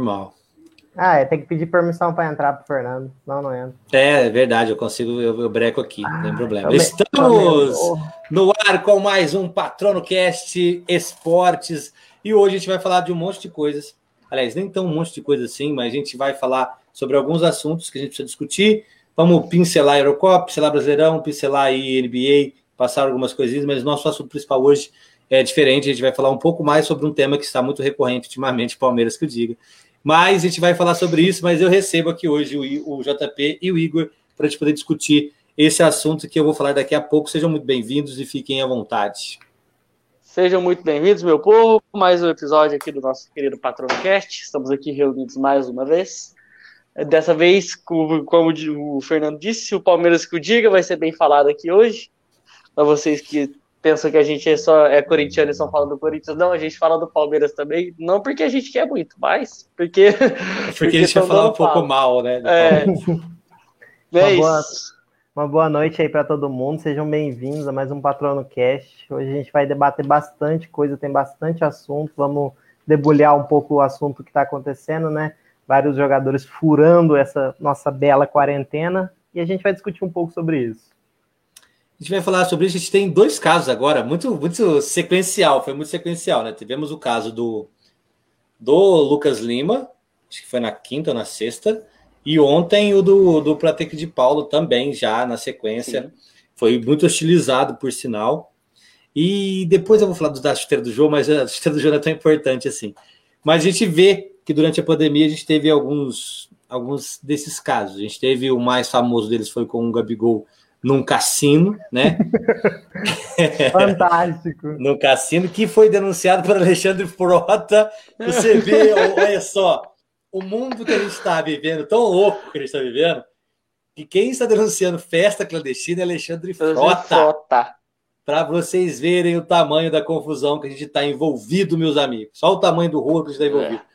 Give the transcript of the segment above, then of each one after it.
Normal. Ah, é, tem que pedir permissão para entrar pro Fernando, não, não entra. É, é verdade, eu consigo, eu, eu breco aqui, ah, não tem problema. Estamos no ar com mais um Patrono Cast Esportes e hoje a gente vai falar de um monte de coisas. Aliás, nem tão um monte de coisas assim, mas a gente vai falar sobre alguns assuntos que a gente precisa discutir. Vamos pincelar a Eurocop, pincelar Brasileirão, pincelar aí NBA, passar algumas coisinhas, mas nosso assunto principal hoje é diferente. A gente vai falar um pouco mais sobre um tema que está muito recorrente ultimamente, Palmeiras que eu diga. Mas a gente vai falar sobre isso, mas eu recebo aqui hoje o, o JP e o Igor para a gente poder discutir esse assunto que eu vou falar daqui a pouco. Sejam muito bem-vindos e fiquem à vontade. Sejam muito bem-vindos, meu povo. Mais um episódio aqui do nosso querido Patronocast. Estamos aqui reunidos mais uma vez. Dessa vez, como, o Fernando disse, o Palmeiras que o diga vai ser bem falado aqui hoje. Para vocês que pensam que a gente é só é corintiano e só fala do Corinthians. Não, a gente fala do Palmeiras também. Não porque a gente quer muito, mas porque. É porque, porque a gente vai falar um pouco fala. mal, né? É. é uma, boa, uma boa noite aí para todo mundo. Sejam bem-vindos a mais um Patrono Cast. Hoje a gente vai debater bastante coisa, tem bastante assunto. Vamos debulhar um pouco o assunto que está acontecendo, né? Vários jogadores furando essa nossa bela quarentena. E a gente vai discutir um pouco sobre isso. A gente vai falar sobre isso. A gente tem dois casos agora, muito, muito sequencial, foi muito sequencial, né? Tivemos o caso do, do Lucas Lima, acho que foi na quinta ou na sexta, e ontem o do, do Pratek de Paulo também, já na sequência. Sim. Foi muito hostilizado, por sinal. E depois eu vou falar do, da chuteira do jogo, mas a chuteira do jogo não é tão importante assim. Mas a gente vê que durante a pandemia a gente teve alguns, alguns desses casos. A gente teve o mais famoso deles foi com o Gabigol num cassino, né? Fantástico. num cassino que foi denunciado por Alexandre Frota. Você vê, olha só, o mundo que a gente está vivendo, tão louco que a gente está vivendo, que quem está denunciando festa clandestina é Alexandre Frota. Frota. Para vocês verem o tamanho da confusão que a gente está envolvido, meus amigos. Só o tamanho do rolo que a gente está envolvido. É.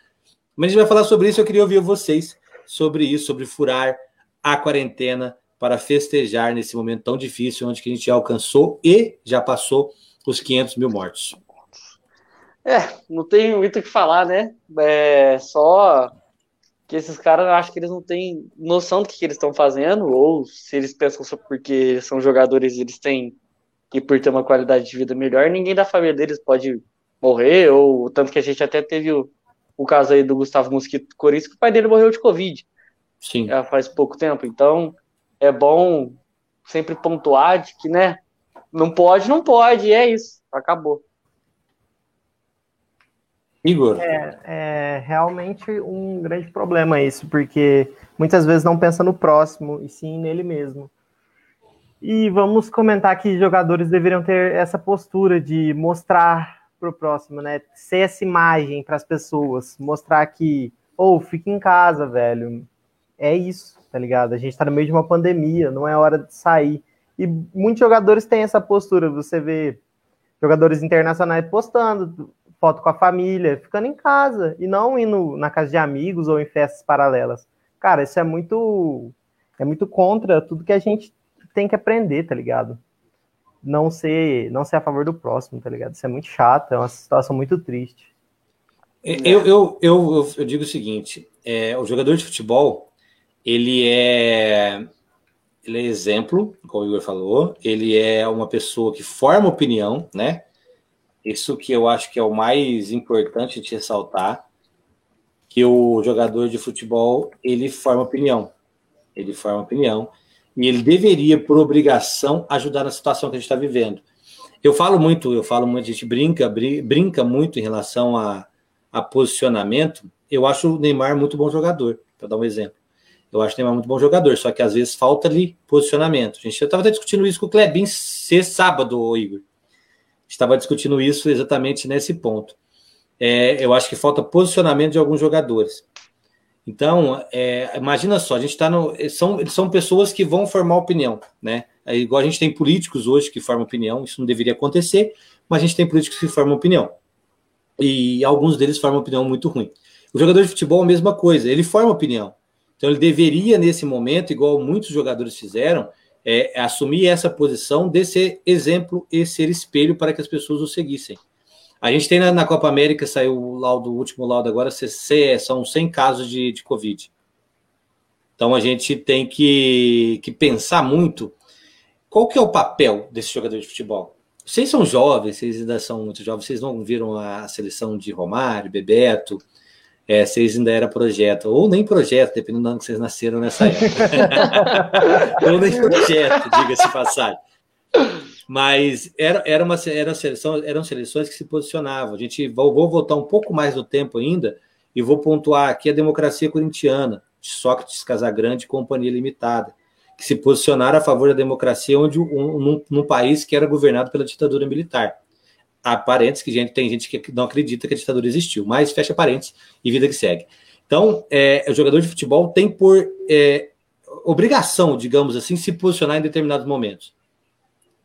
Mas a gente vai falar sobre isso. Eu queria ouvir vocês sobre isso, sobre furar a quarentena para festejar nesse momento tão difícil, onde que a gente já alcançou e já passou os 500 mil mortos. É, não tem muito o que falar, né? É só que esses caras, acho que eles não têm noção do que, que eles estão fazendo, ou se eles pensam só porque são jogadores, eles têm que por ter uma qualidade de vida melhor, ninguém da família deles pode morrer, ou tanto que a gente até teve o, o caso aí do Gustavo Mosquito Corinthians, que o pai dele morreu de Covid. Sim. Já faz pouco tempo. Então, é bom sempre pontuar de que, né? Não pode, não pode, e é isso. Acabou. Igor. É, é realmente um grande problema isso, porque muitas vezes não pensa no próximo, e sim nele mesmo. E vamos comentar que jogadores deveriam ter essa postura de mostrar para o próximo, né? Ser essa imagem para as pessoas, mostrar que, ou oh, fica em casa, velho. É isso tá ligado? A gente tá no meio de uma pandemia, não é hora de sair. E muitos jogadores têm essa postura, você vê jogadores internacionais postando foto com a família, ficando em casa e não indo na casa de amigos ou em festas paralelas. Cara, isso é muito é muito contra tudo que a gente tem que aprender, tá ligado? Não ser não ser a favor do próximo, tá ligado? Isso é muito chato, é uma situação muito triste. Eu, eu, eu, eu digo o seguinte: é, o jogador de futebol ele é ele é exemplo, como o Igor falou, ele é uma pessoa que forma opinião, né? Isso que eu acho que é o mais importante de ressaltar, que o jogador de futebol, ele forma opinião. Ele forma opinião e ele deveria, por obrigação, ajudar na situação que a gente está vivendo. Eu falo muito, eu falo muito, a gente brinca, brinca muito em relação a, a posicionamento. Eu acho o Neymar muito bom jogador, para dar um exemplo. Eu acho que o Neymar é muito bom jogador, só que às vezes falta ali posicionamento. Gente estava até discutindo isso com o Klebin ser sábado, Igor. Estava discutindo isso exatamente nesse ponto. É, eu acho que falta posicionamento de alguns jogadores. Então, é, imagina só, a gente está no. São, são pessoas que vão formar opinião, né? É igual a gente tem políticos hoje que formam opinião, isso não deveria acontecer, mas a gente tem políticos que formam opinião. E alguns deles formam opinião muito ruim. O jogador de futebol, a mesma coisa, ele forma opinião. Então ele deveria, nesse momento, igual muitos jogadores fizeram, é, assumir essa posição de ser exemplo e ser espelho para que as pessoas o seguissem. A gente tem na, na Copa América, saiu o laudo, o último laudo agora, são 100 casos de, de Covid. Então a gente tem que, que pensar muito qual que é o papel desse jogador de futebol. Vocês são jovens, vocês ainda são muito jovens, vocês não viram a seleção de Romário, Bebeto, é, vocês ainda era projeto, ou nem projeto, dependendo do ano que vocês nasceram nessa época. ou nem projeto, diga-se passagem. Mas era, era uma, era seleção, eram seleções que se posicionavam. A gente vou, vou voltar um pouco mais no tempo ainda e vou pontuar aqui a democracia corintiana, de Sócrates Casagrande e Companhia Limitada, que se posicionaram a favor da democracia onde um, num, num país que era governado pela ditadura militar há parentes que gente, tem gente que não acredita que a ditadura existiu, mas fecha parentes e vida que segue. Então, é, o jogador de futebol tem por é, obrigação, digamos assim, se posicionar em determinados momentos.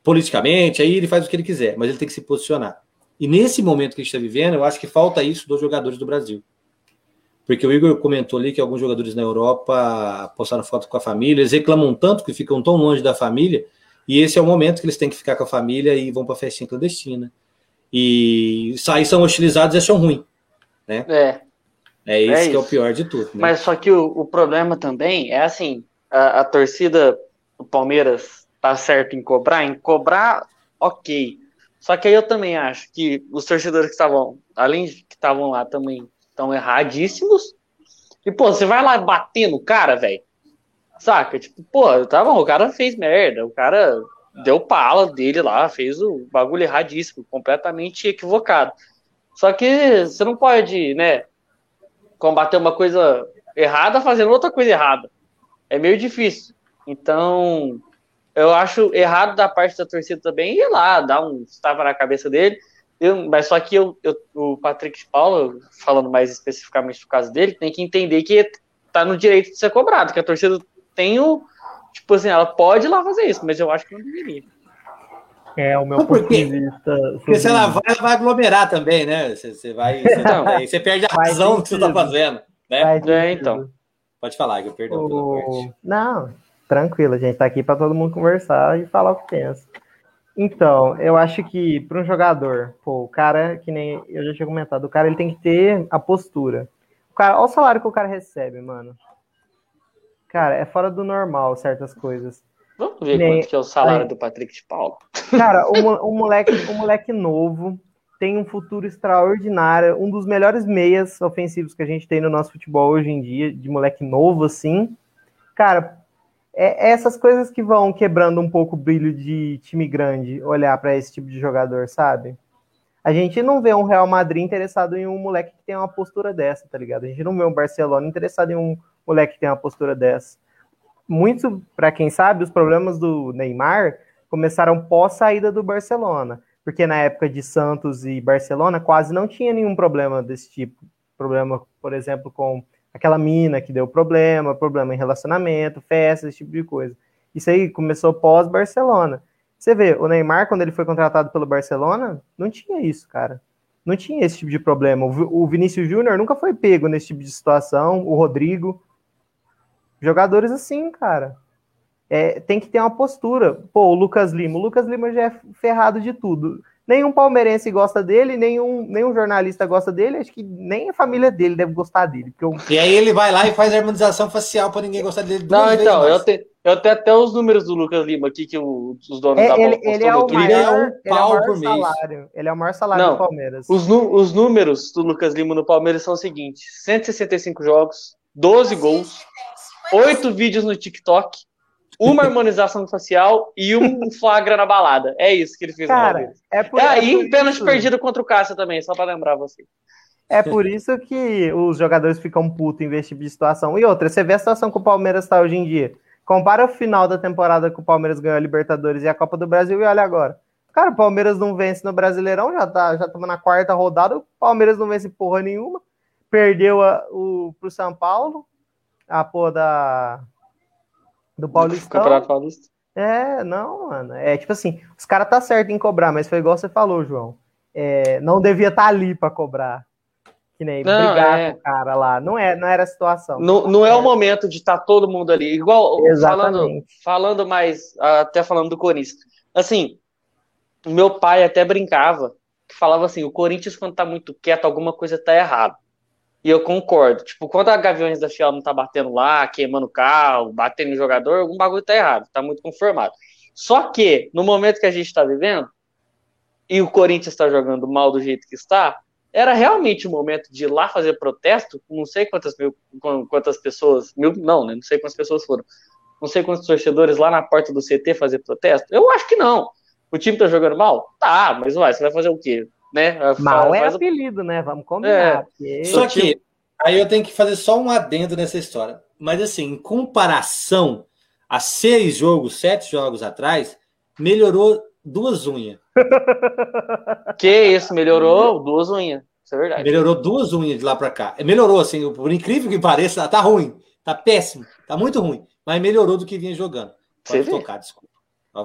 Politicamente, aí ele faz o que ele quiser, mas ele tem que se posicionar. E nesse momento que a gente está vivendo, eu acho que falta isso dos jogadores do Brasil. Porque o Igor comentou ali que alguns jogadores na Europa postaram foto com a família, eles reclamam tanto que ficam tão longe da família, e esse é o momento que eles têm que ficar com a família e vão para a festinha clandestina e sair são hostilizados e acham ruim. Né? É. É isso, é isso que é o pior de tudo. Né? Mas só que o, o problema também é assim: a, a torcida do Palmeiras tá certo em cobrar, em cobrar, ok. Só que aí eu também acho que os torcedores que estavam, além de que estavam lá também, estão erradíssimos. E, pô, você vai lá bater no cara, velho. Saca? Tipo, pô, tá bom, o cara fez merda, o cara deu pala dele lá, fez o bagulho erradíssimo, completamente equivocado. Só que você não pode, né, combater uma coisa errada fazendo outra coisa errada. É meio difícil. Então, eu acho errado da parte da torcida também ir lá, dar um estava na cabeça dele. Eu, mas só que eu, eu, o Patrick Paulo, falando mais especificamente do caso dele, tem que entender que tá no direito de ser cobrado, que a torcida tem o, Tipo assim, ela pode ir lá fazer isso, mas eu acho que não deveria. É, o meu ponto de vista. Porque se ela vai, ela vai aglomerar também, né? Você, você vai. Você, não, aí você perde a razão do que você está fazendo. Né? É, então. Pode falar, que eu perdão o... Não, tranquilo, a gente tá aqui para todo mundo conversar e falar o que pensa. Então, eu acho que para um jogador, pô, o cara, que nem eu já tinha comentado, o cara ele tem que ter a postura. O cara, olha o salário que o cara recebe, mano. Cara, é fora do normal certas coisas. Vamos ver Nem... quanto que é o salário é. do Patrick de Paulo. Cara, o, o, moleque, o moleque novo tem um futuro extraordinário, um dos melhores meias ofensivos que a gente tem no nosso futebol hoje em dia, de moleque novo, assim. Cara, é, é essas coisas que vão quebrando um pouco o brilho de time grande, olhar para esse tipo de jogador, sabe? A gente não vê um Real Madrid interessado em um moleque que tem uma postura dessa, tá ligado? A gente não vê um Barcelona interessado em um moleque que tem uma postura dessa. Muito, para quem sabe, os problemas do Neymar começaram pós saída do Barcelona, porque na época de Santos e Barcelona quase não tinha nenhum problema desse tipo. Problema, por exemplo, com aquela mina que deu problema, problema em relacionamento, festa, esse tipo de coisa. Isso aí começou pós Barcelona. Você vê, o Neymar, quando ele foi contratado pelo Barcelona, não tinha isso, cara. Não tinha esse tipo de problema. O Vinícius Júnior nunca foi pego nesse tipo de situação, o Rodrigo. Jogadores assim, cara. É, tem que ter uma postura. Pô, o Lucas Lima. O Lucas Lima já é ferrado de tudo. Nenhum palmeirense gosta dele, nenhum, nenhum jornalista gosta dele, acho que nem a família dele deve gostar dele. Eu... E aí ele vai lá e faz harmonização facial para ninguém gostar dele. Não, então, eu, te, eu tenho até os números do Lucas Lima aqui que o, os donos é, da ele, ele é o maior, é um pau é por mês. Salário. Ele é o maior salário Não, do Palmeiras. Os, os números do Lucas Lima no Palmeiras são os seguintes: 165 jogos, 12 gols, oito vídeos no TikTok, uma harmonização facial e um flagra na balada. É isso que ele fez Cara, é por, ah, é e por pênalti perdido contra o Cássio também, só para lembrar você. É por isso que os jogadores ficam putos em esse tipo de situação. E outra, você vê a situação que o Palmeiras está hoje em dia. Compara o final da temporada que o Palmeiras ganhou a Libertadores e a Copa do Brasil e olha agora. Cara, o Palmeiras não vence no Brasileirão, já tá, já estamos na quarta rodada, o Palmeiras não vence porra nenhuma. Perdeu a, o, pro São Paulo, a porra da. Do Paulistão. Campeonato Paulista. É, não, mano. É tipo assim, os caras tá certo em cobrar, mas foi igual você falou, João. É, não devia estar tá ali para cobrar. Que nem não, brigar é... com o cara lá. Não, é, não era a situação. Não, não é, é o momento de estar tá todo mundo ali. Igual falando, falando mais, até falando do Corinthians. Assim, meu pai até brincava que falava assim: o Corinthians, quando tá muito quieto, alguma coisa tá errada. E eu concordo. Tipo, quando a Gaviões da Fiel não tá batendo lá, queimando o carro, batendo no jogador, algum bagulho tá errado, tá muito conformado. Só que, no momento que a gente tá vivendo, e o Corinthians está jogando mal do jeito que está, era realmente o momento de ir lá fazer protesto, não sei quantas mil, quantas pessoas, mil, não, né, não sei quantas pessoas foram, não sei quantos torcedores lá na porta do CT fazer protesto. Eu acho que não. O time tá jogando mal? Tá, mas uai, você vai fazer o quê? Né? Mal é apelido, né? Vamos combinar. É. Só que aí eu tenho que fazer só um adendo nessa história. Mas assim, em comparação a seis jogos, sete jogos atrás, melhorou duas unhas. Que isso, melhorou duas unhas. Isso é verdade. Melhorou duas unhas de lá para cá. Melhorou, assim, por incrível que pareça, tá ruim. Tá péssimo. Tá muito ruim. Mas melhorou do que vinha jogando. Pode Você tocar, desculpa.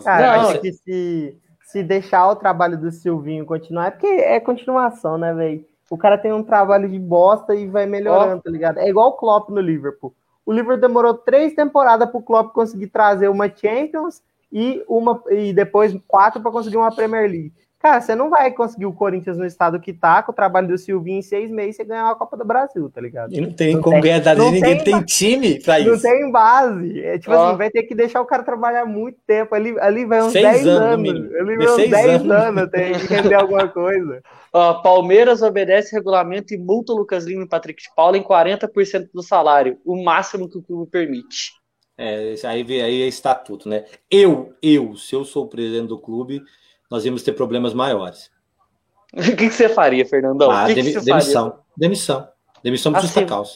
Cara, não, é que se, se deixar o trabalho do Silvinho continuar, é porque é continuação, né, velho? O cara tem um trabalho de bosta e vai melhorando, tá ligado? É igual o Klopp no Liverpool. O Liverpool demorou três temporadas pro Klopp conseguir trazer uma Champions e uma e depois quatro para conseguir uma Premier League. Cara, você não vai conseguir o Corinthians no estado que tá, com o trabalho do Silvinho em seis meses, você ganhar a Copa do Brasil, tá ligado? E não tem não como tem, ganhar da ninguém tem, tem time pra isso. Não tem base. É, tipo oh. assim, vai ter que deixar o cara trabalhar muito tempo. Ali, ali vai uns 10 anos. anos. Ali vai uns 10 anos, que entender alguma coisa. Ó, Palmeiras obedece regulamento e multa o Lucas Lima e Patrick de Paula em 40% do salário, o máximo que o clube permite. É, aí, aí é estatuto, né? Eu, eu, se eu sou o presidente do clube, nós íamos ter problemas maiores. o que, que, você faria, Fernandão? Ah, que que demissão, faria? demissão. Demissão por justa assim, causa.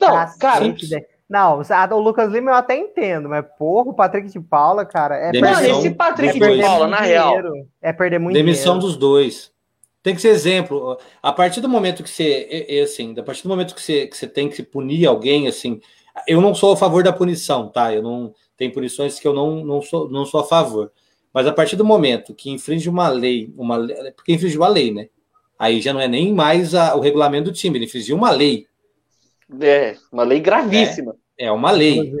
Não, cara. Não, o Lucas Lima eu até entendo, mas porra, o Patrick de Paula, cara, é demissão, perder, esse Patrick de Paula, na real. É perder muito Demissão dinheiro. dos dois. Tem que ser exemplo. A partir do momento que você, é, é assim, a partir do momento que você, que você tem que punir alguém, assim, eu não sou a favor da punição, tá? Eu não tem punições que eu não, não sou não sou a favor. Mas a partir do momento que infringe uma lei, uma porque infringiu a lei, né? Aí já não é nem mais a, o regulamento do time, ele infringiu uma lei. É, uma lei gravíssima. É, é uma lei.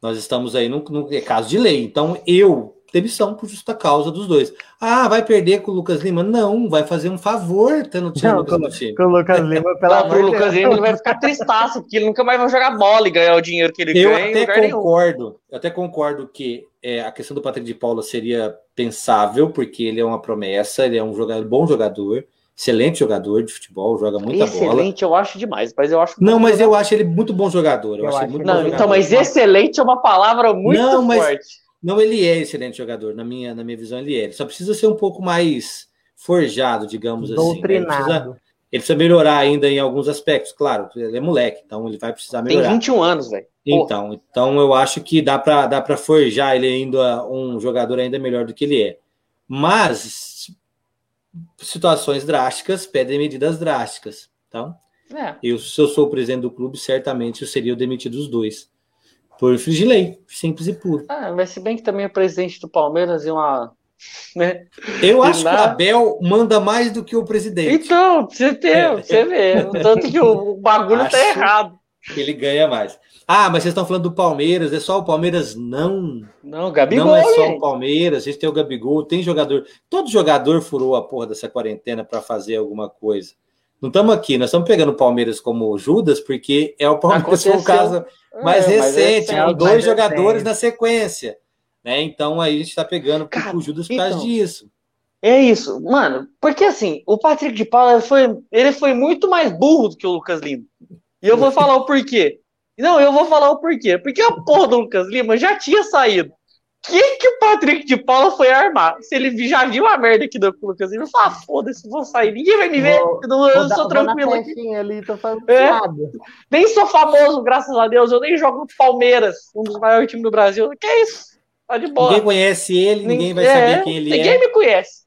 Nós estamos aí no, no é caso de lei. Então eu demissão por justa causa dos dois. Ah, vai perder com o Lucas Lima? Não, vai fazer um favor tendo o time com, time. Com o Lucas Lima, pelo amor de Lucas Lima ele vai ficar tristaço, porque ele nunca mais vai jogar bola e ganhar o dinheiro que ele eu ganha. Até concordo, eu até concordo que é, a questão do Patrick de Paula seria pensável, porque ele é uma promessa, ele é um jogador, bom jogador, excelente jogador de futebol, joga muita excelente, bola. Excelente, eu acho demais, mas eu acho Não, mas eu acho ele muito bom jogador. Eu, eu acho, muito não, então, jogador. mas excelente é uma palavra muito não, mas, forte. Não, ele é excelente jogador, na minha, na minha visão, ele é. Ele só precisa ser um pouco mais forjado, digamos Doutrinado. assim. Né? Ele, precisa, ele precisa melhorar ainda em alguns aspectos, claro, ele é moleque, então ele vai precisar melhorar. Tem 21 anos, velho. Então, então eu acho que dá para dá para forjar ele ainda um jogador ainda melhor do que ele é. Mas situações drásticas pedem medidas drásticas. Então, é. eu, se eu sou o presidente do clube, certamente eu seria o demitido dos dois. Por infringir lei, simples e puro. Ah, mas se bem que também é presidente do Palmeiras e uma. Né? Eu acho na... que o Abel manda mais do que o presidente. Então, você, tem, é. você vê. Tanto que o, bagulho tá acho tá errado. Ele ganha mais. Ah, mas vocês estão falando do Palmeiras, é só o Palmeiras? Não. Não, Gabigol. Não é só o Palmeiras, a gente tem o Gabigol, tem jogador. Todo jogador furou a porra dessa quarentena para fazer alguma coisa. Não estamos aqui, nós estamos pegando o Palmeiras como Judas, porque é o Palmeiras foi um caso mais é, recente, é, dois jogadores na sequência. Né? Então aí a gente está pegando Cara, o Judas por causa então, disso. É isso, mano, porque assim, o Patrick de Paula foi, ele foi muito mais burro do que o Lucas Lima. E eu vou falar o porquê. Não, eu vou falar o porquê. Porque a porra do Lucas Lima já tinha saído. O que, que o Patrick de Paula foi armar? Se ele já viu a merda aqui do Lucas ele falou: ah, foda-se, vou sair, ninguém vai me ver. Vou, eu, não, eu sou tranquilo aqui. Ali, tô é, nem sou famoso, graças a Deus. Eu nem jogo no Palmeiras, um dos maiores times do Brasil. Que é isso? Tá de boa. Ninguém conhece ele, ninguém vai é, saber quem ele ninguém é. Ninguém me conhece.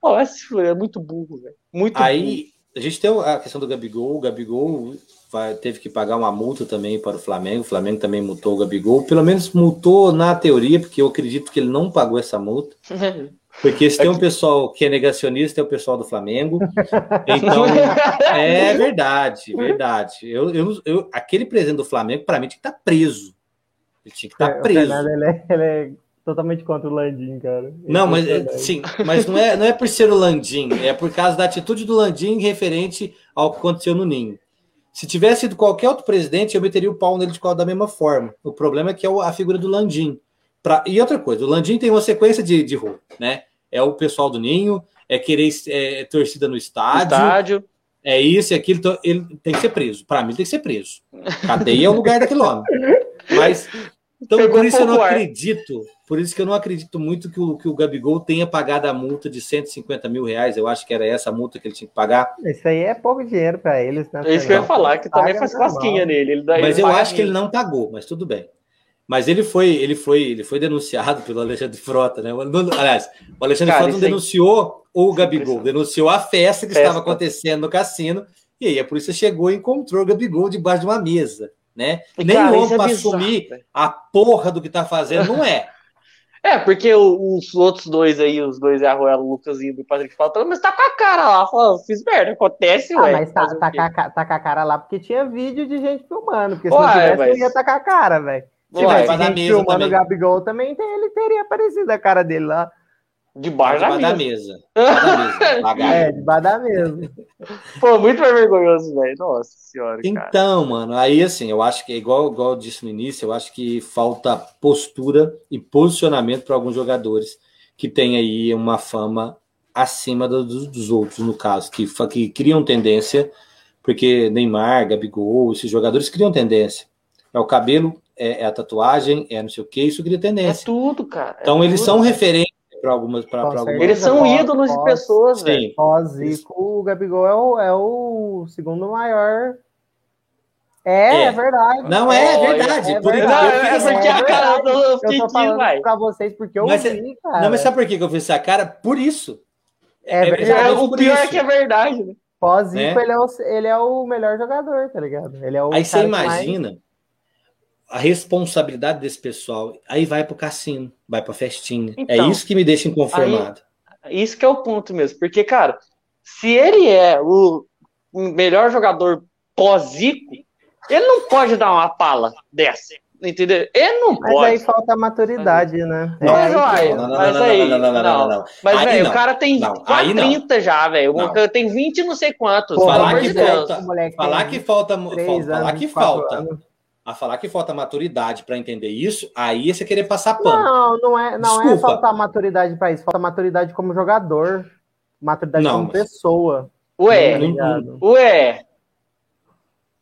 Pô, é muito burro, velho. Muito Aí, burro. a gente tem a questão do Gabigol. O Gabigol vai, teve que pagar uma multa também para o Flamengo. O Flamengo também multou o Gabigol. Pelo menos multou na teoria, porque eu acredito que ele não pagou essa multa. Porque se tem um pessoal que é negacionista, é o pessoal do Flamengo. Então, é verdade, verdade. Eu, eu, eu aquele presidente do Flamengo, para mim, tinha que estar tá preso. Ele tinha que estar tá preso. Fernando, ele, é, ele é totalmente contra o Landim, cara. Não, mas é, sim, mas não é, não é por ser o Landim, é por causa da atitude do Landim referente ao que aconteceu no Ninho. Se tivesse sido qualquer outro presidente, eu meteria o pau nele de da mesma forma. O problema é que é a figura do Landim. Pra... E outra coisa, o Landim tem uma sequência de, de rol, né? É o pessoal do Ninho, é querer é, torcida no estádio. estádio. É isso e aquilo. Então, ele tem que ser preso. Para mim, tem que ser preso. Cadeia é o lugar daquele homem. Mas então, Pegou por isso eu não ar. acredito, por isso que eu não acredito muito que o, que o Gabigol tenha pagado a multa de 150 mil reais. Eu acho que era essa a multa que ele tinha que pagar. Isso aí é pouco dinheiro para eles, né? É isso que eu ia falar, que também faz cosquinha nele. Ele dá, mas ele eu acho que ele não pagou, mas tudo bem. Mas ele foi, ele foi, ele foi denunciado pelo Alexandre Frota, né? Aliás, o Alexandre Cara, Frota não denunciou o Gabigol, denunciou a festa que festa. estava acontecendo no cassino, e aí a polícia chegou e encontrou o Gabigol debaixo de uma mesa né? E, Nem cara, homem é para assumir a porra do que tá fazendo, não é. É, porque os outros dois aí, os dois é o Lucas e o Patrick falando, mas tá com a cara lá, falando, fiz merda, acontece, ah, ué. Mas tá, tá, com a, tá, com a, cara lá porque tinha vídeo de gente filmando, porque se ué, não tivesse, mas... ia tá com a cara, velho. Se tivesse gente filmando o Gabigol também, ele teria aparecido a cara dele lá. Debaixo da, da mesa. mesa. é, debaixo da mesa. Pô, muito mais vergonhoso, velho. Nossa senhora. Então, cara. mano, aí assim, eu acho que é igual, igual eu disse no início, eu acho que falta postura e posicionamento para alguns jogadores que têm aí uma fama acima dos, dos outros, no caso, que, que criam tendência, porque Neymar, Gabigol, esses jogadores criam tendência. É o cabelo, é, é a tatuagem, é não sei o que, isso cria tendência. É tudo, cara. É então tudo. eles são referentes para algumas, pra, algumas. Eles são ídolos pós, de pessoas, velho. Pós-Zico, o Gabigol é o, é o segundo maior. É, é, é verdade. Não, é, é verdade. É, por verdade. Não, é porque a cara do Fiquinho, vai. Pra vocês, porque eu mas, vi, cara. Não, mas sabe por que eu fiz essa cara? Por isso. É, é, o pior é que é verdade, né? Pós-Zico, ele, é o, ele é o melhor jogador, tá ligado? Ele é o Aí você imagina mais a responsabilidade desse pessoal aí vai para o cassino, vai para a festinha. É então, é isso que me deixa inconformado. Aí, isso que é o ponto mesmo, porque cara, se ele é o melhor jogador pós-Zico, ele não pode dar uma pala dessa. Entendeu? Ele não mas pode. Mas aí falta maturidade, né? Não, é, aí, não, não, mas aí, não, não, não, não, Mas, velho, o cara tem quase 30 já, velho. O cara tem 20 não sei quantos. falar que, falta, falar que falta, falar que falta, a falar que falta maturidade para entender isso, aí você querer passar pano. Não, não é, não é faltar maturidade para isso, falta maturidade como jogador, maturidade não, como mas... pessoa. Ué, tá ué.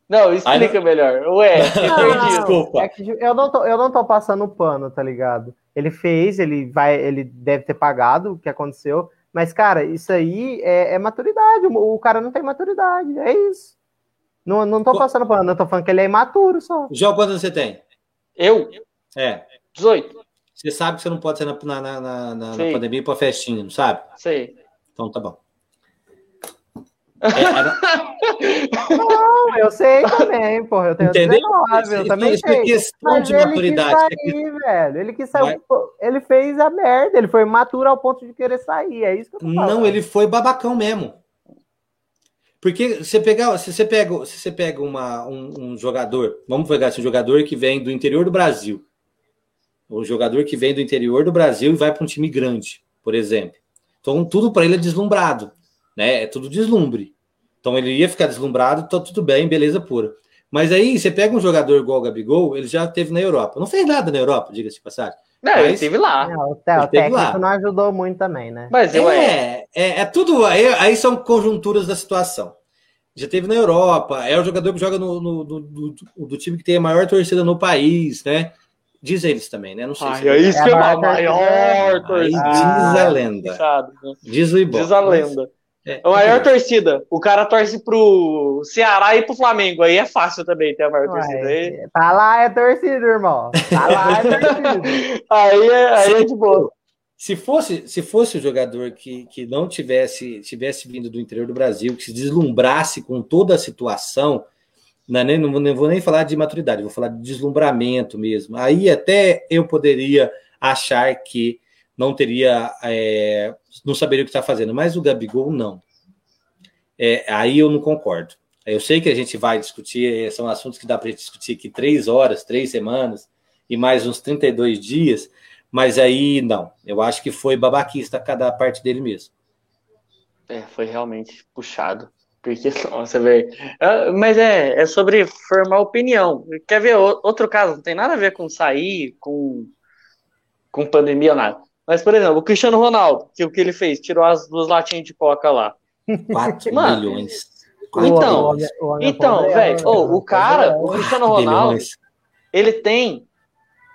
Não, explica não... melhor. Ué, não, desculpa. É que eu não, tô, eu não tô passando pano, tá ligado? Ele fez, ele vai, ele deve ter pagado o que aconteceu, mas, cara, isso aí é, é maturidade. O, o cara não tem maturidade, é isso. Não, não tô passando pano, eu tô falando que ele é imaturo só. João, quantos você tem? Eu? É. 18. Você sabe que você não pode ser na, na, na, na, na pandemia e pra festinha, não sabe? Sei. Então tá bom. É, não, eu sei também, porra. Eu tenho Entendeu? 19, eu também isso sei. questão Mas de maturidade. Ele quis sair, velho. Ele quis sair, ele fez a merda, ele foi maturo ao ponto de querer sair. É isso que eu tô falando. Não, ele foi babacão mesmo. Porque você pegar, se você pega, se você pega uma, um, um, jogador, vamos pegar esse jogador que vem do interior do Brasil, o jogador que vem do interior do Brasil e vai para um time grande, por exemplo. Então tudo para ele é deslumbrado, né? É tudo deslumbre. Então ele ia ficar deslumbrado, tá tudo bem, beleza pura. Mas aí você pega um jogador igual o Gabigol, ele já teve na Europa. Não fez nada na Europa, diga-se de passagem. Não, ele esteve lá. Não, o, o técnico lá. não ajudou muito também, né? Mas eu é, é, é tudo. Aí, aí, são conjunturas da situação. Já teve na Europa, é o jogador que joga no, no, no do, do, time que tem a maior torcida no país, né? Diz eles também, né? Não sei Ai, se é isso que é a maior torcida. Diz a lenda. Né? Diz o Ibope. Diz a lenda. É, a maior é. torcida. O cara torce pro Ceará e pro Flamengo. Aí é fácil também ter a maior Ué, torcida. Aí... Tá lá é torcida, irmão. Tá lá é torcida. aí, é, aí é de boa. Se fosse, se fosse o jogador que, que não tivesse tivesse vindo do interior do Brasil, que se deslumbrasse com toda a situação, não, é nem, não, não vou nem falar de maturidade, vou falar de deslumbramento mesmo. Aí até eu poderia achar que não teria, é, não saberia o que está fazendo, mas o Gabigol não. É, aí eu não concordo. Eu sei que a gente vai discutir, são assuntos que dá para discutir aqui três horas, três semanas e mais uns 32 dias, Mas aí, não. Eu acho que foi babaquista cada parte dele mesmo. É, foi realmente puxado. Porque, nossa, velho. É, mas é, é sobre formar opinião. Quer ver outro caso? Não tem nada a ver com sair, com, com pandemia ou nada. Mas, por exemplo, o Cristiano Ronaldo, que o que ele fez? Tirou as duas latinhas de coca lá. 4 milhões. Então, então, velho, oh, o cara, o Cristiano Ronaldo, ele tem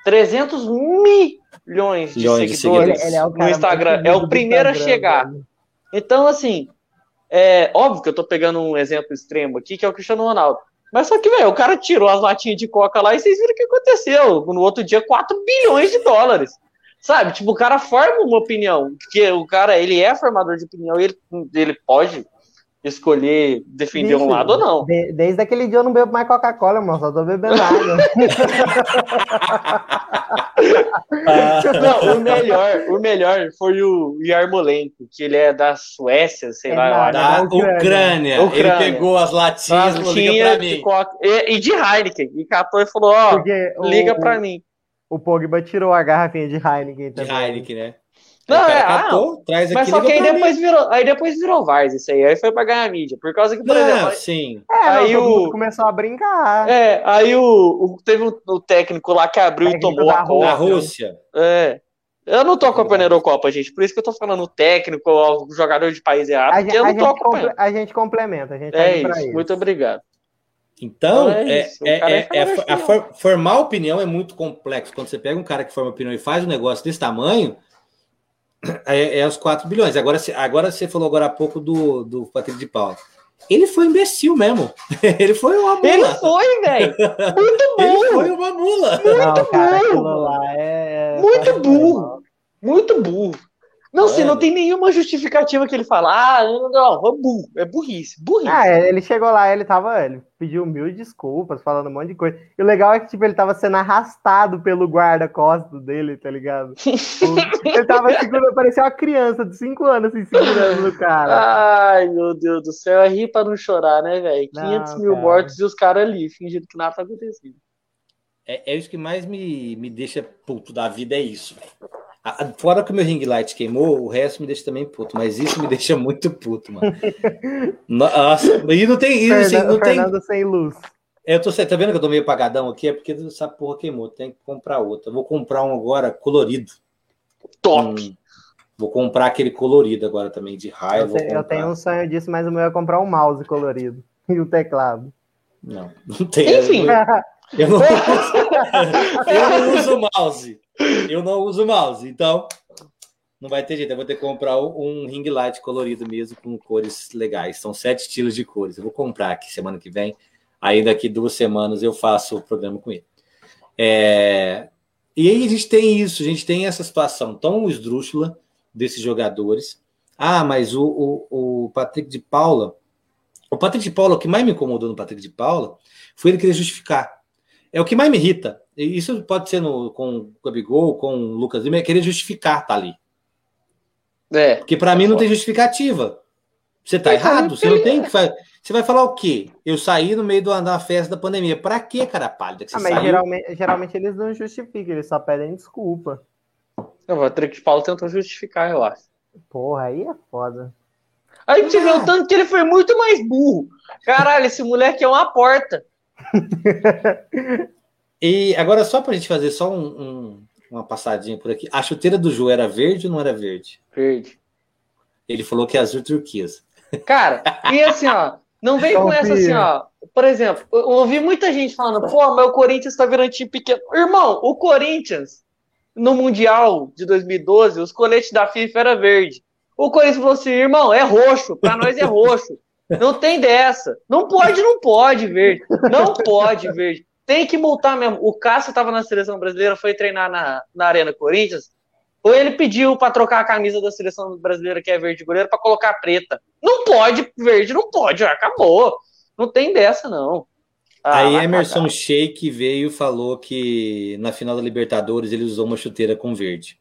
300 milhões de seguidores, de seguidores. Ele, ele é no Instagram. É o primeiro a chegar. Então, assim, é óbvio que eu tô pegando um exemplo extremo aqui, que é o Cristiano Ronaldo. Mas só que, velho, o cara tirou as latinhas de coca lá e vocês viram o que aconteceu. No outro dia, 4 bilhões de dólares. Sabe? Tipo, o cara forma uma opinião. Porque o cara, ele é formador de opinião e ele, ele pode escolher defender Bicho, um lado ou não. De, desde aquele dia eu não bebo mais Coca-Cola, irmão, só tô bebendo água. não, o melhor, o melhor foi o Yarmolenko, que ele é da Suécia, sei é lá. Da Ucrânia. Ucrânia. Ele pegou as latinhas, e liga pra mim. E, e, de Heineken. E catou e falou, ó, oh, liga o, pra mim. O Pogba tirou a garrafinha de Heineken também. De Heineken, né? Não, é, catou, ah, traz mas só que aí depois, virou, aí depois virou Vars isso aí, aí foi pra ganhar mídia, por causa que, por não, exemplo... sim. É, aí não, o... começou a brincar. É, aí o, o teve o, o, técnico lá que abriu e tomou a Copa. Na Rússia. É. Eu não tô acompanhando a Eurocopa, gente, por isso que eu tô falando o técnico, o jogador de país errado, a porque eu não tô acompanhando. A gente complementa, a gente tá é isso, isso, muito obrigado. Então, então é, é, é, é a for, formar opinião é muito complexo. Quando você pega um cara que forma opinião e faz um negócio desse tamanho, é, é os 4 bilhões. Agora, agora você falou agora há pouco do, do Patrick de Paula. Ele foi imbecil mesmo. Ele foi uma mula. Ele foi, velho. Muito burro. Ele foi uma mula. Muito Não, burro. É... Muito burro. Muito burro. Não, é. não tem nenhuma justificativa que ele fala. Ah, não, não, é burro, é burrice, burrice. Ah, é, ele chegou lá, ele tava, ele pediu mil desculpas, falando um monte de coisa. E o legal é que, tipo, ele tava sendo arrastado pelo guarda-costas dele, tá ligado? ele tava segurando, parecia uma criança de 5 anos, assim, segurando o cara. Ai, meu Deus do céu, é rir pra não chorar, né, velho? 500 não, mil cara. mortos e os caras ali, fingindo que nada tá acontecendo. É, é isso que mais me, me deixa puto da vida, é isso, velho. Fora que o meu ring light queimou, o resto me deixa também puto, mas isso me deixa muito puto, mano. Nossa, e não tem isso, assim, não Fernando tem. sem luz. É, eu tô, tá vendo que eu tô meio apagadão aqui? É porque essa porra queimou, tem que comprar outra. Eu vou comprar um agora colorido. Top! Um, vou comprar aquele colorido agora também, de raio. Eu, eu, tenho um sonho disso, mas o meu é comprar um mouse colorido e o um teclado. Não, não tem. Enfim. Eu, eu, não, eu não uso mouse. Eu não uso mouse, então não vai ter jeito. Eu vou ter que comprar um ring light colorido mesmo, com cores legais. São sete estilos de cores. Eu vou comprar aqui semana que vem. Aí daqui duas semanas eu faço o programa com ele. É... E aí a gente tem isso, a gente tem essa situação tão esdrúxula desses jogadores. Ah, mas o, o, o Patrick de Paula. O Patrick de Paula, o que mais me incomodou no Patrick de Paula foi ele querer justificar. É o que mais me irrita. Isso pode ser no, com o Gabigol, com o Lucas Lima, é querer justificar tá ali. É. Porque para mim não tem justificativa. Você tá é, errado, você não tem que fazer. Você vai falar o quê? Eu saí no meio da festa da pandemia. Para quê, cara pálida? Que ah, mas geralmente, geralmente eles não justificam, eles só pedem desculpa. Não, o Patrick Paulo tentou justificar, eu acho. Porra, aí é foda. A gente vê o tanto que ele foi muito mais burro. Caralho, esse moleque é uma porta. E agora, só para a gente fazer só um, um, uma passadinha por aqui. A chuteira do Ju era verde ou não era verde? Verde. Ele falou que é azul turquesa. Cara, e assim, ó, não vem com essa assim, ó. Por exemplo, eu ouvi muita gente falando, pô, mas o Corinthians tá virando time pequeno. Irmão, o Corinthians, no Mundial de 2012, os coletes da FIFA era verde. O Corinthians falou assim, irmão, é roxo, pra nós é roxo. Não tem dessa. Não pode, não pode verde. Não pode verde. Tem que multar mesmo. O Cássio estava na seleção brasileira, foi treinar na, na Arena Corinthians. Ou ele pediu para trocar a camisa da seleção brasileira, que é verde goleiro, para colocar preta. Não pode, verde, não pode, acabou. Não tem dessa, não. Ah, aí Emerson Sheik veio e falou que na final da Libertadores ele usou uma chuteira com verde.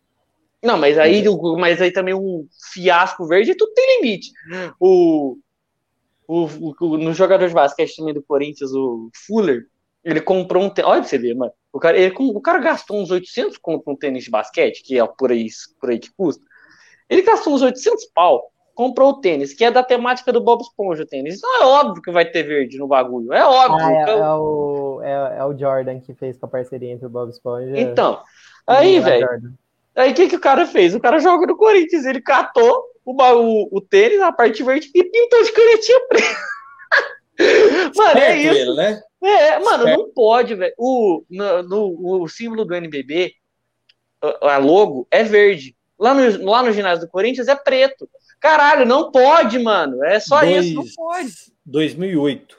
Não, mas aí, mas aí também um fiasco verde, tudo tem limite. O, o, o, no jogador de basquete também do Corinthians, o Fuller, ele comprou um. Olha pra você ver, mano. O cara, ele, o cara gastou uns 800 conto um tênis de basquete, que é por aí, por aí que custa. Ele gastou uns 800 pau, comprou o tênis, que é da temática do Bob Esponja o tênis. Então é óbvio que vai ter verde no bagulho. É óbvio. Ah, é, então... é, o, é, é, o Jordan que fez com a parceria entre o Bob Esponja. Então, aí, velho. Aí o que, que o cara fez? O cara joga no Corinthians, ele catou o, o, o tênis, a parte verde, e pintou de canetinha preta. mano, é isso. Ele, né? É, mano, não pode, velho. O, no, no, o símbolo do NBB, a logo, é verde. Lá no, lá no ginásio do Corinthians é preto. Caralho, não pode, mano. É só Dois, isso, não pode. 2008.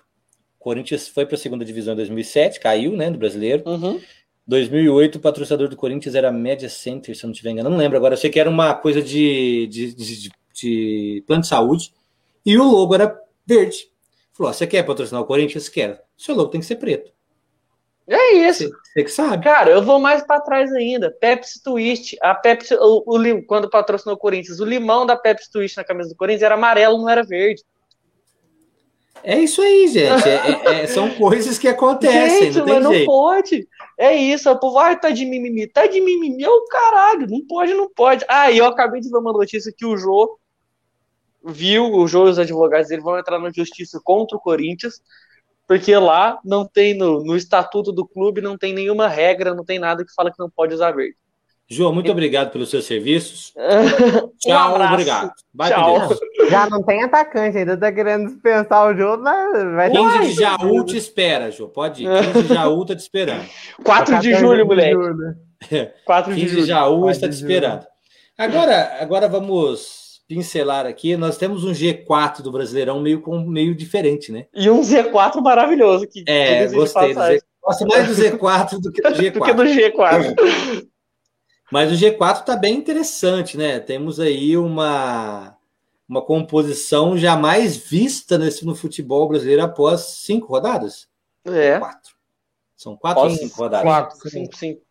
Corinthians foi para a segunda divisão em 2007, caiu, né, do brasileiro. Uhum. 2008, o patrocinador do Corinthians era a Media Center, se eu não estiver enganado. Não lembro agora. Eu sei que era uma coisa de, de, de, de plano de saúde. E o logo era verde. Falou: você quer patrocinar o Corinthians? Quer. Seu logo tem que ser preto. É isso. Você que sabe. Cara, eu vou mais para trás ainda. Pepsi Twist. A Pepsi, o, o, quando patrocinou o Corinthians, o limão da Pepsi Twist na camisa do Corinthians era amarelo, não era verde. É isso aí, gente. É, é, é são coisas que acontecem. Gente, não tem mas jeito. não pode. É isso. O povo, ai, tá de mimimi. Tá de mimimi. É o caralho. Não pode, não pode. Ah, e eu acabei de ver uma notícia que o Jô viu, o Jô e os advogados dele vão entrar na justiça contra o Corinthians porque lá não tem no, no estatuto do clube, não tem nenhuma regra, não tem nada que fala que não pode usar verde. João, muito obrigado pelos seus serviços. Tchau, um obrigado. Vai Tchau. Já não tem atacante, ainda tá querendo dispensar o jogo, mas vai 15 de Jaú te espera, João. Pode ir. 15 de Jaú tá te esperando. 4 de julho, moleque. 4 de 15 julho. de Jaú está te esperando. Agora, agora vamos pincelar aqui, nós temos um G4 do Brasileirão meio, com, meio diferente, né? E um Z4 maravilhoso. Que é, gostei do Z4. Gosto mais do Z4 do que do G4. do que do G4. Mas o G4 está bem interessante, né? Temos aí uma, uma composição jamais vista nesse, no futebol brasileiro após cinco rodadas? É. Quatro. São quatro ou cinco rodadas? Quatro, cinco, cinco.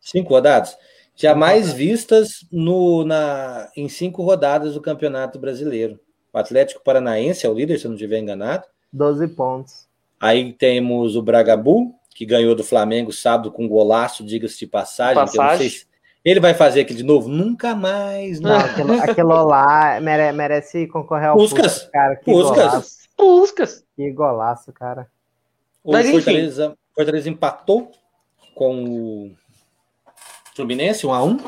Cinco rodadas? jamais vistas no, na, em cinco rodadas do Campeonato Brasileiro. O Atlético Paranaense é o líder, se eu não estiver enganado. 12 pontos. Aí temos o Bragabu, que ganhou do Flamengo sábado com golaço, diga-se de passagem. passagem. Se ele vai fazer aquele de novo? Nunca mais. Não, aquilo, aquilo lá mere, merece concorrer ao Puscas, Puscas cara. Que Puscas. Golaço. Puscas. Que golaço, cara. O Fortaleza, Fortaleza empatou com o Fluminense, 1 a 1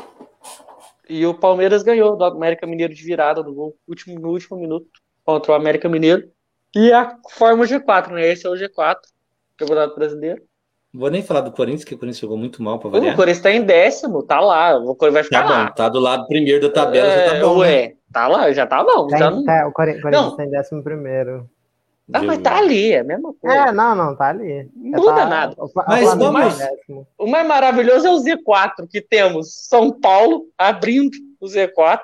E o Palmeiras ganhou do América Mineiro de virada no, gol, último, no último minuto contra o América Mineiro. E a forma G4, né? Esse é o G4, Campeonato Brasileiro. Não vou nem falar do Corinthians, que o Corinthians jogou muito mal para variar. O Corinthians tá em décimo, tá lá. O Corinthians vai ficar tá lá. Bom, tá do lado primeiro da tabela, é, já tá bom. Ué, né? tá lá, já tá bom. Tá, já não... tá, o Corinthians não. tá em décimo primeiro. Ah, mas tá ali, é a mesma coisa. É, não, não, tá ali. Não muda tá, nada. O, mas o mais, o mais maravilhoso é o Z4, que temos São Paulo abrindo o Z4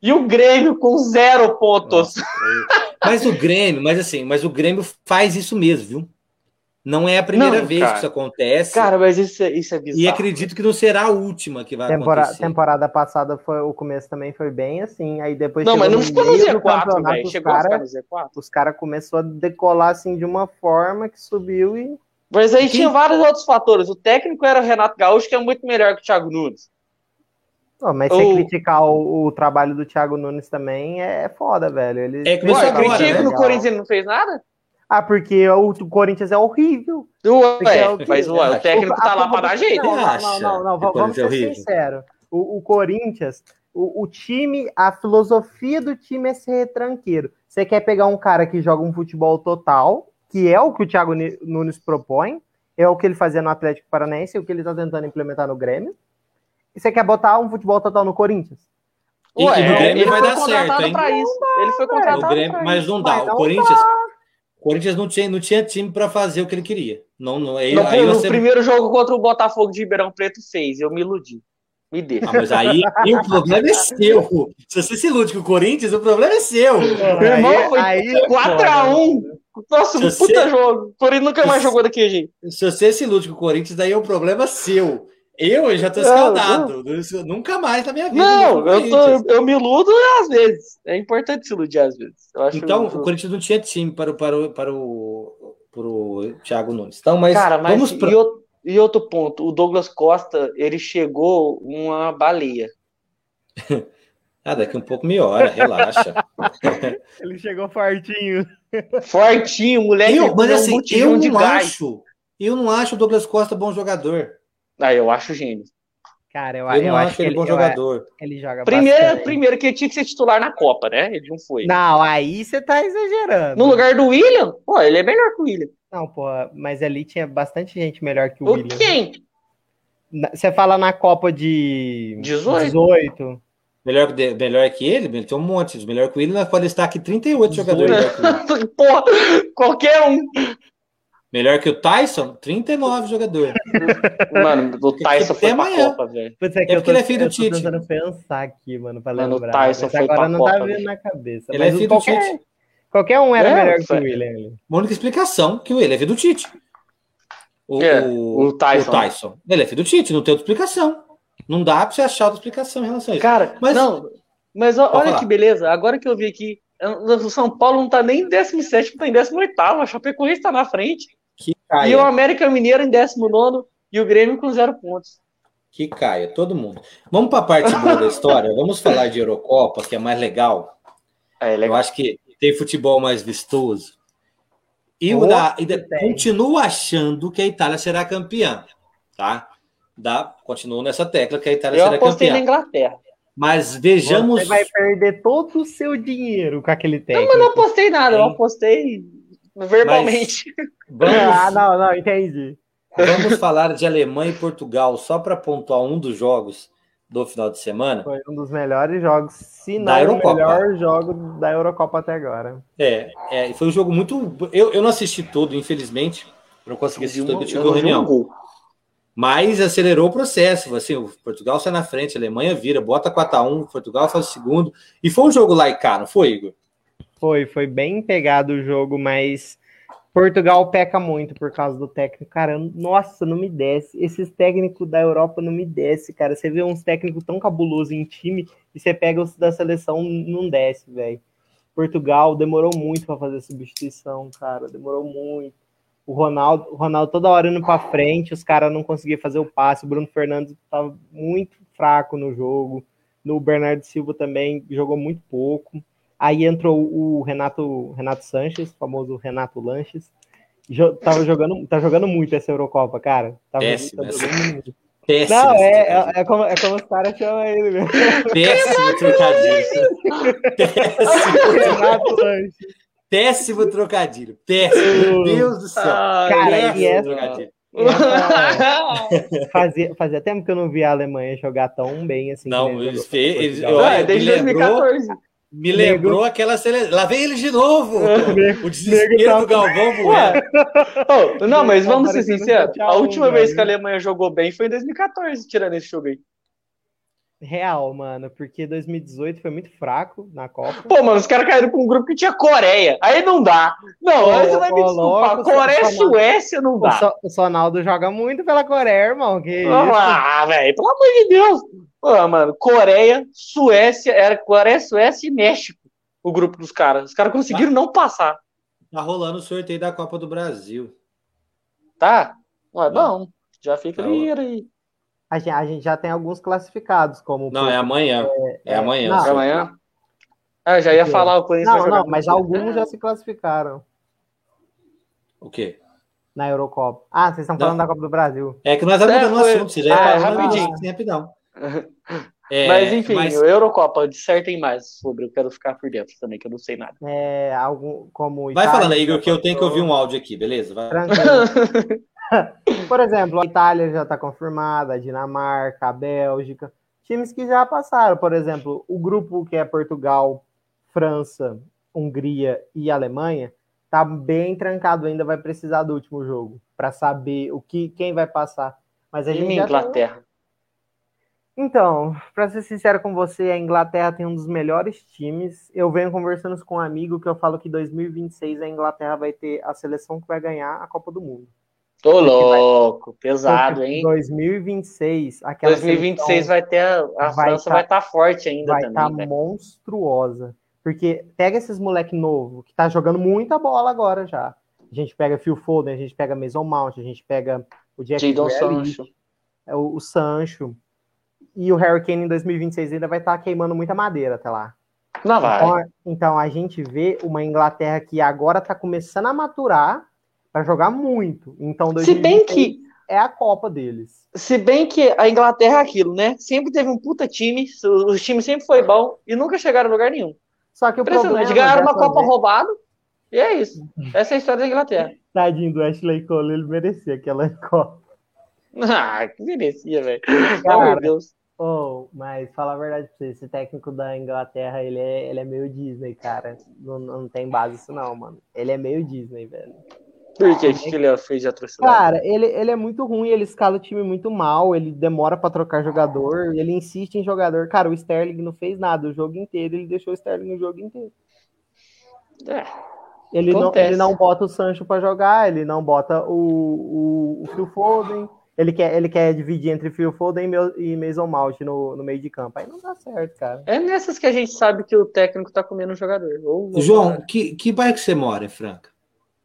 e o Grêmio com zero pontos. Nossa, mas o Grêmio, mas assim, mas o Grêmio faz isso mesmo, viu? Não é a primeira não, vez cara. que isso acontece. Cara, mas isso, é, isso é bizarro. E acredito que não será a última que vai temporada, acontecer. Temporada passada foi o começo também foi bem assim, aí depois Não, mas não ficou no Z4, velho. Chegou cara, a ficar no Z4. Os caras começaram a decolar assim de uma forma que subiu e Mas aí tinha vários outros fatores. O técnico era o Renato Gaúcho, que é muito melhor que o Thiago Nunes. Oh, mas você criticar o, o, trabalho do Thiago Nunes também é foda, velho. Ele é que você critica né? no Corinthians não fez nada? Ah, porque o Corinthians é horrível. Ué, é mas ué, o técnico tá lá para dar jeito. Não, não, não, não, vamos ser é sinceros. O, o, Corinthians, o, o, time, a filosofia do time é ser retranqueiro. Você quer pegar um cara que joga um futebol total, que é o que o Thiago Nunes propõe, é o que ele fazia no Atlético Paranaense, é o que ele tá tentando implementar no Grêmio. E você quer botar um futebol total no Corinthians? Ué, e no Grêmio vai dar certo, hein? Isso. Ele foi contratado Grêmio, mas não dá. o Corinthians, dá. O Corinthians não tinha, não tinha time para fazer o que ele queria. Não, não, aí, no, aí no você... primeiro jogo contra o Botafogo de Ribeirão Preto fez, eu me iludi. Me deixa. Ah, mas aí, o problema é seu. Se você se ilude com o Corinthians, o problema é seu. Meu irmão, foi aí, 4x1. Nossa, um puta você... jogo. O Corinthians nunca mais jogou daqui, gente. Se você se ilude com o Corinthians, daí é o problema seu. Eu já tô escaldado. Não, nunca mais na minha vida. Não, eu, tô, eu me iludo às vezes. É importante se iludir às vezes. então, o Corinthians não tinha time para o, para o, para o, para o Thiago Nunes. Então, mas, Cara, mas vamos pra... eu, e outro ponto, o Douglas Costa, ele chegou uma baleia. ah, daqui um pouco melhora, relaxa. ele chegou fortinho. Fortinho, moleque. Eu, mas assim, um eu não acho. Eu não acho o Douglas Costa bom jogador. Ah, eu acho gênio. Cara, eu, eu, eu não acho, acho ele bom jogador. Ele joga primeiro, bastante. primeiro que ele tinha que ser titular na Copa, né? Ele não foi. Não, aí você tá exagerando. No lugar do William? Pô, ele é melhor que o William. Não, pô, mas ali tinha bastante gente melhor que o, o William. Quem? Você fala na Copa de 18? 18. Melhor, melhor que ele? Tem um monte. Melhor que o William pode estar aqui 38 jogadores. Porra, qualquer um. Melhor que o Tyson? 39 jogadores. Mano, o Tyson foi pra amanhã. Copa, velho. É, é porque ele é filho do Tite. Eu tô tentando pensar aqui, mano, pra mano, lembrar. O Tyson foi agora pra não Copa, tá vindo na cabeça. Ele é filho qualquer, do Tite. Qualquer um era É, melhor que o William. Uma única explicação que o ele é filho do Tite. O, É, o, Tyson. o Tyson. Ele é filho do Tite, não tem outra explicação. Não dá pra você achar outra explicação em relação a isso. Cara, Mas- não. Mas ó, olha falar. que beleza. Agora que eu vi aqui, o São Paulo não tá nem em 17, tá em 18. A Chapecoense tá na frente. Que E caia, o América Mineiro em 19 e o Grêmio com zero pontos. que caia, todo mundo. Vamos pra parte boa da história. Vamos falar de Eurocopa, que é mais legal. É Eu legal. acho que tem futebol mais vistoso. E o da, e da- continuo achando que a Itália será campeã, tá? Da, continuo nessa tecla que a Itália Eu será apostei campeã. na Inglaterra. Mas vejamos. Você vai perder todo o seu dinheiro com aquele Não, técnico. mas não apostei nada, eu apostei verbalmente. Vamos, Ah, não, não, entendi. vamos falar de Alemanha e Portugal, só para pontuar um dos jogos do final de semana. Foi um dos melhores jogos, se não o melhor jogo da Eurocopa até agora. É, é, foi um jogo muito. Eu, eu não assisti todo, infelizmente. Eu não consegui assistir todo, eu tive uma reunião. Mas acelerou o processo. Assim, o Portugal sai na frente, a Alemanha vira, bota 4x1, Portugal faz o segundo. E foi um jogo lá e cá, não foi, Igor? Foi, foi bem pegado o jogo, mas Portugal peca muito por causa do técnico. Cara, nossa, não me desce. Esses técnicos da Europa não me desce, cara. Você vê uns técnicos tão cabulosos em time e você pega os da seleção, não desce, velho. Portugal demorou muito para fazer substituição, cara. Demorou muito. O Ronaldo, o Ronaldo toda hora indo para frente, os caras não conseguiam fazer o passe. O Bruno Fernandes estava muito fraco no jogo. No Bernardo Silva também jogou muito pouco. Aí entrou o Renato, Renato Sanches, famoso Renato Lanches. Jo, tava jogando, tá jogando muito essa Eurocopa, cara. Tava, tá essa- jogando muito. Péssimo. Não, é, trocadilho. é, é como, é como os caras chamam ele mesmo. Péssimo trocadilho. Péssimo, Renato Lanches. péssimo trocadilho. Péssimo. Meu Deus do céu. Cara, e péssimo essa- trocadilho. Fazia, fazia tempo que eu não vi a Alemanha jogar tão bem assim. Não, eles eles- Portugal. olha, Ah, desde me lembrou- 2014. Me lembrou aquela seleção. Lá vem ele de novo. Nego- O desespero tá- do Galvão Bueno. Oh, não, mas vamos ser sinceros. A última vez que a Alemanha jogou bem foi em 2014, tirando esse jogo aí. Real, mano, porque 2018 foi muito fraco na Copa. Pô, mano, os caras caíram com um grupo que tinha Coreia. Aí não dá. Não, Ô, aí você vai me desculpar. louco, Coreia e Suécia não O, dá. So- o Sonaldo joga muito pela Coreia, irmão. Que isso? Ah, velho, pelo amor de Deus. Pô, mano, Coreia, Suécia, era Coreia, Suécia e México. O grupo dos caras. Os caras conseguiram não passar. Tá rolando o sorteio da Copa do Brasil. Tá? Não é bom. Já fica Tá ligeiro aí. A gente, a gente já tem alguns classificados, como. Não, é amanhã. É, amanhã. não, o sorteio. Amanhã. Ah, já ia falar o Corinthians vai Não, não, mas alguns já se classificaram O quê? na Eurocopa. Ah, vocês estão Não. falando da Copa do Brasil. É que nós estamos É, mudando o foi- assunto. Você já Ah, ia é rapidinho. assim, rapidão. É, mas enfim, mas- o Eurocopa, dissertem mais sobre. Eu quero ficar por dentro também, que eu não sei nada. É, algum, como Vai Itália, falando aí, Igor, que eu tenho que ouvir um áudio aqui, beleza? Vai. Por exemplo, a Itália já está confirmada, a Dinamarca, a Bélgica, times que já passaram. Por exemplo, o grupo que é Portugal, França, Hungria e Alemanha tá bem trancado ainda, vai precisar do último jogo para saber o que quem vai passar. Mas a E gente Inglaterra. Então, para ser sincero com você, a Inglaterra tem um dos melhores times. Eu venho conversando com um amigo que eu falo que 2026 a Inglaterra vai ter a seleção que vai ganhar a Copa do Mundo. Tô louco, pesado, hein? 2026, aquela 2026 vai ter. A, a vai França tá- vai estar forte ainda vai estar também. velho. monstruosa. Porque pega esses moleque novo que tá jogando muita bola agora já. A gente pega Phil Foden, a gente pega Mason Mount, a gente pega o Jack Jadon Sancho. é, o, o Sancho. E o Harry Kane em 2026 ainda vai estar queimando muita madeira até lá. Não vai. Então, então a gente vê uma Inglaterra que agora está começando a maturar para jogar muito. Então Se bem 2026 que, é a Copa deles. se bem que a Inglaterra é aquilo, né? Sempre teve um puta time, o, time sempre foi bom e nunca chegaram a lugar nenhum. Só que o problema Impressionante. Ganharam uma Copa vez- roubada e é isso. Essa é a história da Inglaterra. Tadinho do Ashley Cole, ele merecia aquela Copa. Ah, que merecia, velho. Cara, Meu Deus. Oh, mas fala a verdade pra você, esse técnico da Inglaterra, ele é, ele é meio Disney, cara. Não, não tem base isso não, mano. Ele é meio Disney, velho. Por quê? O que que ele fez de atrocidade? Cara, ele, ele é muito ruim, ele escala o time muito mal, ele demora pra trocar jogador, ele insiste em jogador. Cara, o Sterling não fez nada o jogo inteiro, ele deixou o Sterling o jogo inteiro. É, Ele não, ele não bota o Sancho pra jogar, ele não bota o, o, o Phil Foden. Ele quer, ele quer dividir entre Phil Foden e Mason Mount no, no meio de campo. Aí não dá certo, cara. é nessas que a gente sabe que o técnico tá comendo o jogador. Ou João, que, que bairro que você mora, em Franca?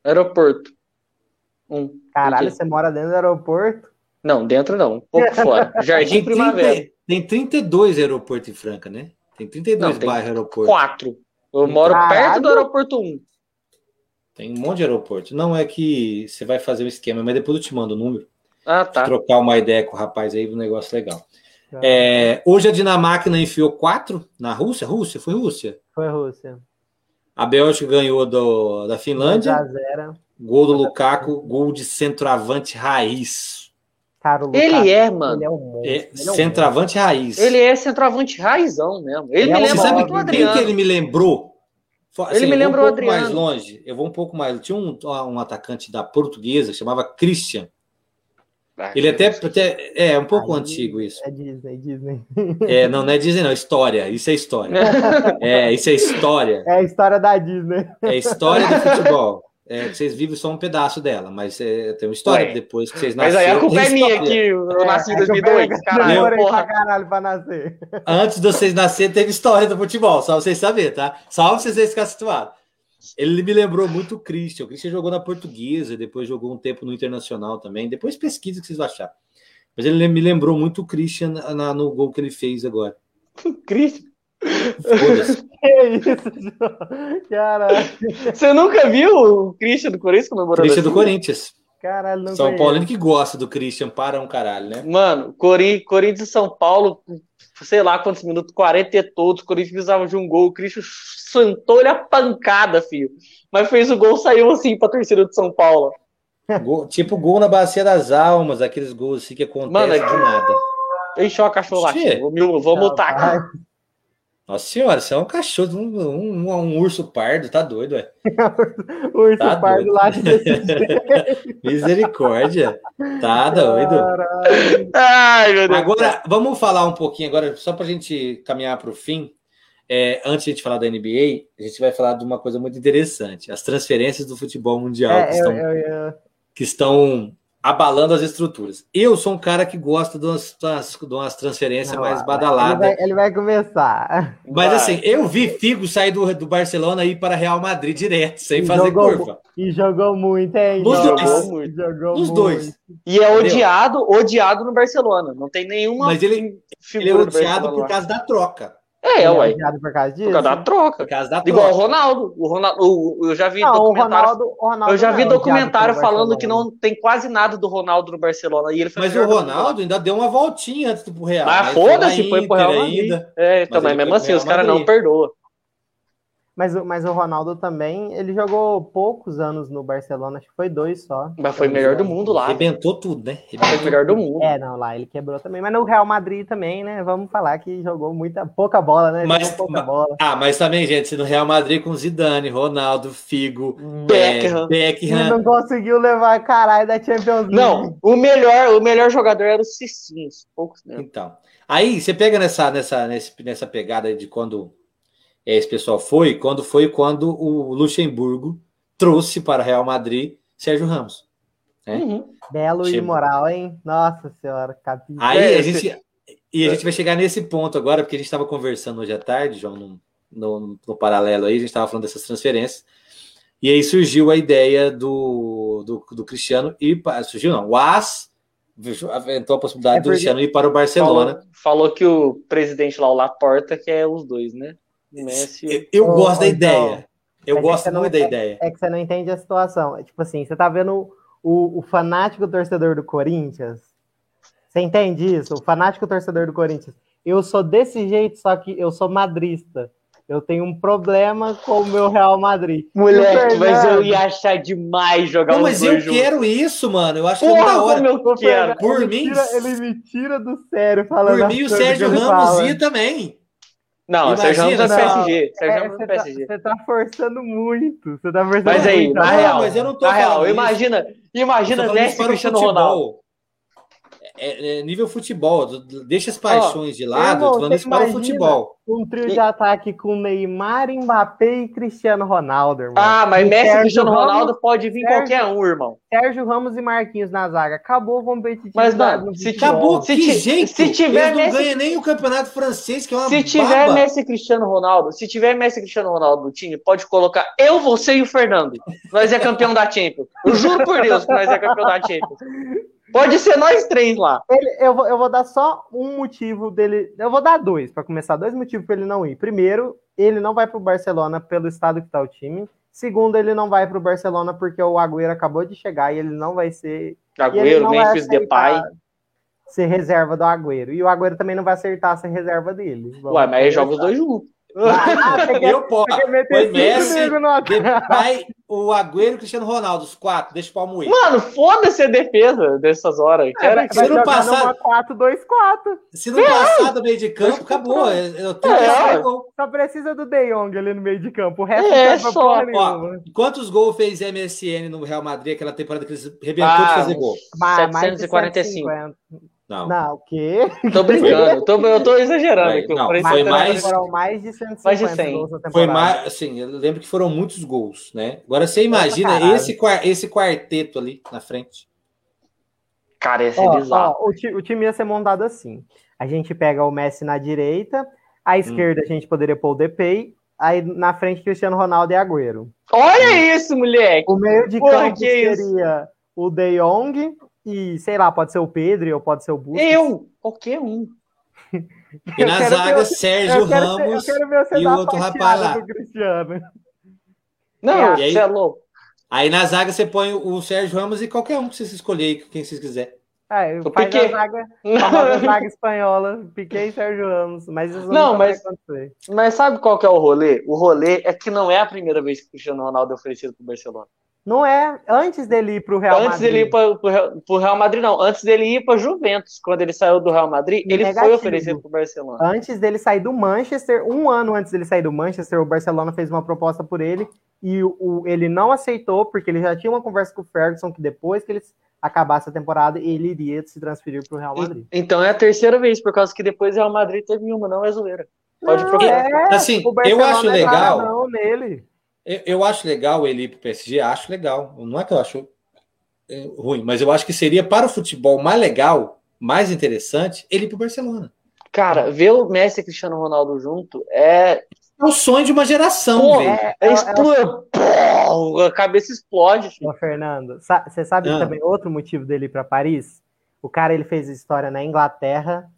Aeroporto. Um. Caralho, você mora dentro do aeroporto? Não, dentro não. Um pouco fora. Jardim Tem, Primavera. 30, tem 32 aeroportos em Franca, né? Tem 32 Não, tem bairros aeroportos. Quatro. Eu moro Caralho. perto do aeroporto 1. Tem um monte de aeroporto. Não é que você vai fazer um esquema, mas depois eu te mando o número. Ah, tá. Trocar uma ideia com o rapaz aí, um negócio legal. É, hoje a Dinamarca enfiou quatro na Rússia. Rússia? Foi Rússia. Foi Rússia. A Bélgica ganhou do, da Finlândia. 2x0. Gol do Lukaku, gol de centroavante raiz. Cara, o Lucas, Ele é, mano. Ele é um monstro. É, ele é um centroavante raiz. Ele é centroavante raizão mesmo. Ele Ele me é um lembra sabe o quem Adriano. que ele me lembrou? Fo- Ele me o um pouco Adriano. mais longe. Eu vou um pouco mais. Tinha um, um atacante da portuguesa que chamava Christian. Ah, Ele até, até é um pouco Aí- antigo isso. É Disney, Disney. É, não, não é Disney, não, é história. Isso é história. É, isso é história. É a história da Disney. É história do futebol. É, vocês vivem só um pedaço dela, mas é, tem uma história Ué. depois que vocês Mas nasceram. aí a culpa é minha que eu nasci em É, que eu 2002. peguei- Caralho, porra. caralho pra nascer. Antes de vocês nascerem, teve história do futebol, só vocês saberem, tá? Só pra vocês ficarem situados. Ele me lembrou muito o Christian. O Christian jogou na portuguesa, depois jogou um tempo no internacional também. Depois pesquisa o que vocês vão achar. Mas ele me lembrou muito o Christian na- no gol que ele fez agora. Cristo. Foda-se. Que isso? Caralho. Você nunca viu o Christian do Corinthians comemorando Christian do assim? Corinthians. Caralho, não São conheço. Paulino que gosta do Christian para um caralho, né? Mano, Cori- Corinthians e São Paulo, sei lá quantos minutos, 40 e todos, o Corinthians precisava de um gol, o Christian sentou-lhe a pancada, filho. Mas fez o gol, saiu assim pra torcida de São Paulo. Gol- tipo gol na Bacia das Almas, aqueles gols assim que acontecem Mano, é de nada. Encheu a cachorro Che. lá. Vou, vou multar aqui. Nossa senhora, você é um cachorro, um, um- um urso pardo, tá doido, ué. O urso Tá pardo doido. lá desse jeito. Misericórdia. Tá doido. Caralho. Ai, meu Deus. Agora, vamos falar um pouquinho agora, só para a gente caminhar para o fim. É, antes de a gente falar da NBA, a gente vai falar de uma coisa muito interessante: as transferências do futebol mundial que, É, eu, estão, eu, eu, que estão abalando as estruturas. Eu sou um cara que gosta de umas, de umas transferências Não, mais ele badaladas. vai, ele vai começar. Mas Vai. assim, eu vi Figo sair do, do Barcelona e ir para Real Madrid direto, sem E fazer jogou curva. E jogou muito, hein? Nos jogou dois. muito. Jogou Os muito. dois. E é odiado, odiado no Barcelona. Não tem nenhuma Mas ele, figura ele é do odiado por causa da troca. É, Ele ué. por causa disso. Por causa da troca. Por causa da Igual o troca. Ronaldo. O Ronaldo o- eu já vi Não, o documentário. Ronaldo, o Ronaldo eu já vi é documentário falando que não tem quase nada do Ronaldo no Barcelona. E ele foi Mas o. Ronaldo ainda deu uma voltinha antes do Real. Ah, foda-se, foi pro Real Madrid. ainda. É, então, Mas mas mesmo assim, os caras não perdoam. Mas, o- mas o Ronaldo também, ele jogou poucos anos no Barcelona, acho que foi dois só. Mas foi o melhor do mundo lá. Arrebentou tudo, né? Foi Arrebentou o melhor do mundo. É, não, lá ele quebrou também. Mas no Real Madrid também, né? Vamos falar que jogou muita, pouca bola, né? Mas- jogou pouca mas- bola. Ah, mas também, gente, se no Real Madrid com Zidane, Ronaldo, Figo, Beckham. é, Beckham. Ele não conseguiu levar caralho da Champions League. Não, o melhor, o melhor jogador era o Cicinhos. Poucos, né? Então, aí você pega nessa, nessa, nesse- nessa pegada de quando esse pessoal foi, quando foi quando o Luxemburgo trouxe para o Real Madrid Sérgio Ramos. É. Uhum. Belo e Chegou. moral, hein? Nossa senhora, capítulo. Aí É, a gente. E a gente vai chegar nesse ponto agora, porque a gente estava conversando hoje à tarde, João, no, no, no paralelo aí, a gente estava falando dessas transferências. E aí surgiu a ideia do, do, do Cristiano ir para. Surgiu não, o AS aventou a possibilidade é do Cristiano ir para o Barcelona. Falou, falou, que o presidente lá, o Laporta, quer os dois, né? Messi. Eu, eu oh, gosto da então, ideia. Eu é gosto muito da ideia. É que você não entende a situação. É tipo assim, você tá vendo o, o fanático torcedor do Corinthians? Você entende isso? O fanático torcedor do Corinthians. Eu sou desse jeito, só que eu sou madrista. Eu tenho um problema com o meu Real Madrid. Moleque, mas eu ia achar demais jogar Não, mas eu juntos. quero isso, mano. Eu acho Porra, que é da hora. Eu quero. Por ele mim. Tira, ele me tira do sério falando. Por mim, o Sérgio Ramos ia também. Não, Imagina, Sérgio Ramos é PSG. Sérgio Ramos é PSG. Você tá forçando muito. Você tá forçando mas aí, muito. Na real, mas eu não tô na real, imagina, imagina Messi e Cristiano Ronaldo. É, é, nível futebol, deixa as paixões oh, de lado, falando isso para o futebol. Um trio de ataque com Neymar, Mbappé e Cristiano Ronaldo, irmão. Ah, mas e Messi e Cristiano Ramos, Ronaldo pode vir Sérgio, qualquer um, irmão. Sérgio Ramos e Marquinhos na zaga. Acabou o competitivo. Mas, mano, se acabou, se que jeito? Se tiver Eles não Messi... ganha nem o campeonato francês, que é uma Se tiver Messi e Cristiano Ronaldo, se tiver Messi e Cristiano Ronaldo no time, pode colocar eu, você e o Fernando. Nós é campeão da Champions. Eu juro por Deus que nós é campeão da Champions. Pode ser nós três lá. Ele, eu, vou, eu vou dar só um motivo dele. Eu vou dar dois, para começar, dois motivos para ele não ir. Primeiro, ele não vai para o Barcelona pelo estado que está o time. Segundo, ele não vai para o Barcelona porque o Agüero acabou de chegar e ele não vai ser. Agüero, Memphis Depay. Ser reserva do Agüero. E o Agüero também não vai acertar ser reserva dele. Vamos Ué, mas ele joga os dois juntos. Ah, eu posso. Foi Messi, Depay, o Agüero e o Cristiano Ronaldo, os quatro. Deixa o palmo ir. Mano, foda-se a defesa dessas horas. É, se não passar... 4, 2, 4. Se não é. passar do meio de campo, acabou. Eu tenho é. Só precisa do De Jong ali no meio de campo. O resto é, só. Ó, quantos gols fez MSN no Real Madrid aquela temporada que eles rebentou ah, de fazer gol? 745. Não. Não, o quê? Tô brincando, tô, eu tô exagerando. Não, foi mais, foram mais de 150 mais de 100. Foi mais, assim, eu lembro que foram muitos gols, né? Agora você imagina esse, esse quarteto ali na frente. Cara, ia ser ó, bizarro. Ó, o, o, time ia ser montado assim. A gente pega o Messi na direita, à esquerda hum. a gente poderia pôr o Depay, aí na frente Cristiano Ronaldo e Agüero. Olha hum. isso, moleque! O meio de Porra, campo seria isso? o De Jong, e, sei lá, pode ser o Pedro ou pode ser o Busquets. Eu! Qualquer um. E na zaga, ver, Sérgio Ramos ser, e o outro rapaz lá. Não, você é louco. Aí na zaga você põe o Sérgio Ramos e qualquer um que vocês escolher, quem vocês quiser. Ah, eu faz Piquet. a zaga, a zaga espanhola, Piquet e Sérgio Ramos, mas isso não, não mas, mas sabe qual que é o rolê? O rolê é que não é a primeira vez que o Cristiano Ronaldo é oferecido para o Barcelona. Não é antes dele ir para o Real antes Madrid. Antes dele ir para o Real Madrid, não. Antes dele ir para Juventus, quando ele saiu do Real Madrid, ele Negativo. foi oferecido para o Barcelona. Antes dele sair do Manchester, um ano antes dele sair do Manchester, o Barcelona fez uma proposta por ele e o, o, ele não aceitou, porque ele já tinha uma conversa com o Ferguson que depois que ele acabasse a temporada, ele iria se transferir para o Real Madrid. Então é a terceira vez, por causa que depois o Real Madrid teve uma, não é zoeira. Pode não, procurar. É, assim, eu acho legal. Não, nele. Eu, eu acho legal ele ir para o PSG, acho legal. Não é que eu acho é, ruim, mas eu acho que seria para o futebol mais legal, mais interessante, ele ir para o Barcelona. Cara, ver o Messi e Cristiano Ronaldo junto é. É o sonho de uma geração, Pô, é, é, é, a cabeça explode. Ô, Fernando, você sabe ah. também outro motivo dele ir para Paris? O cara ele fez história na Inglaterra,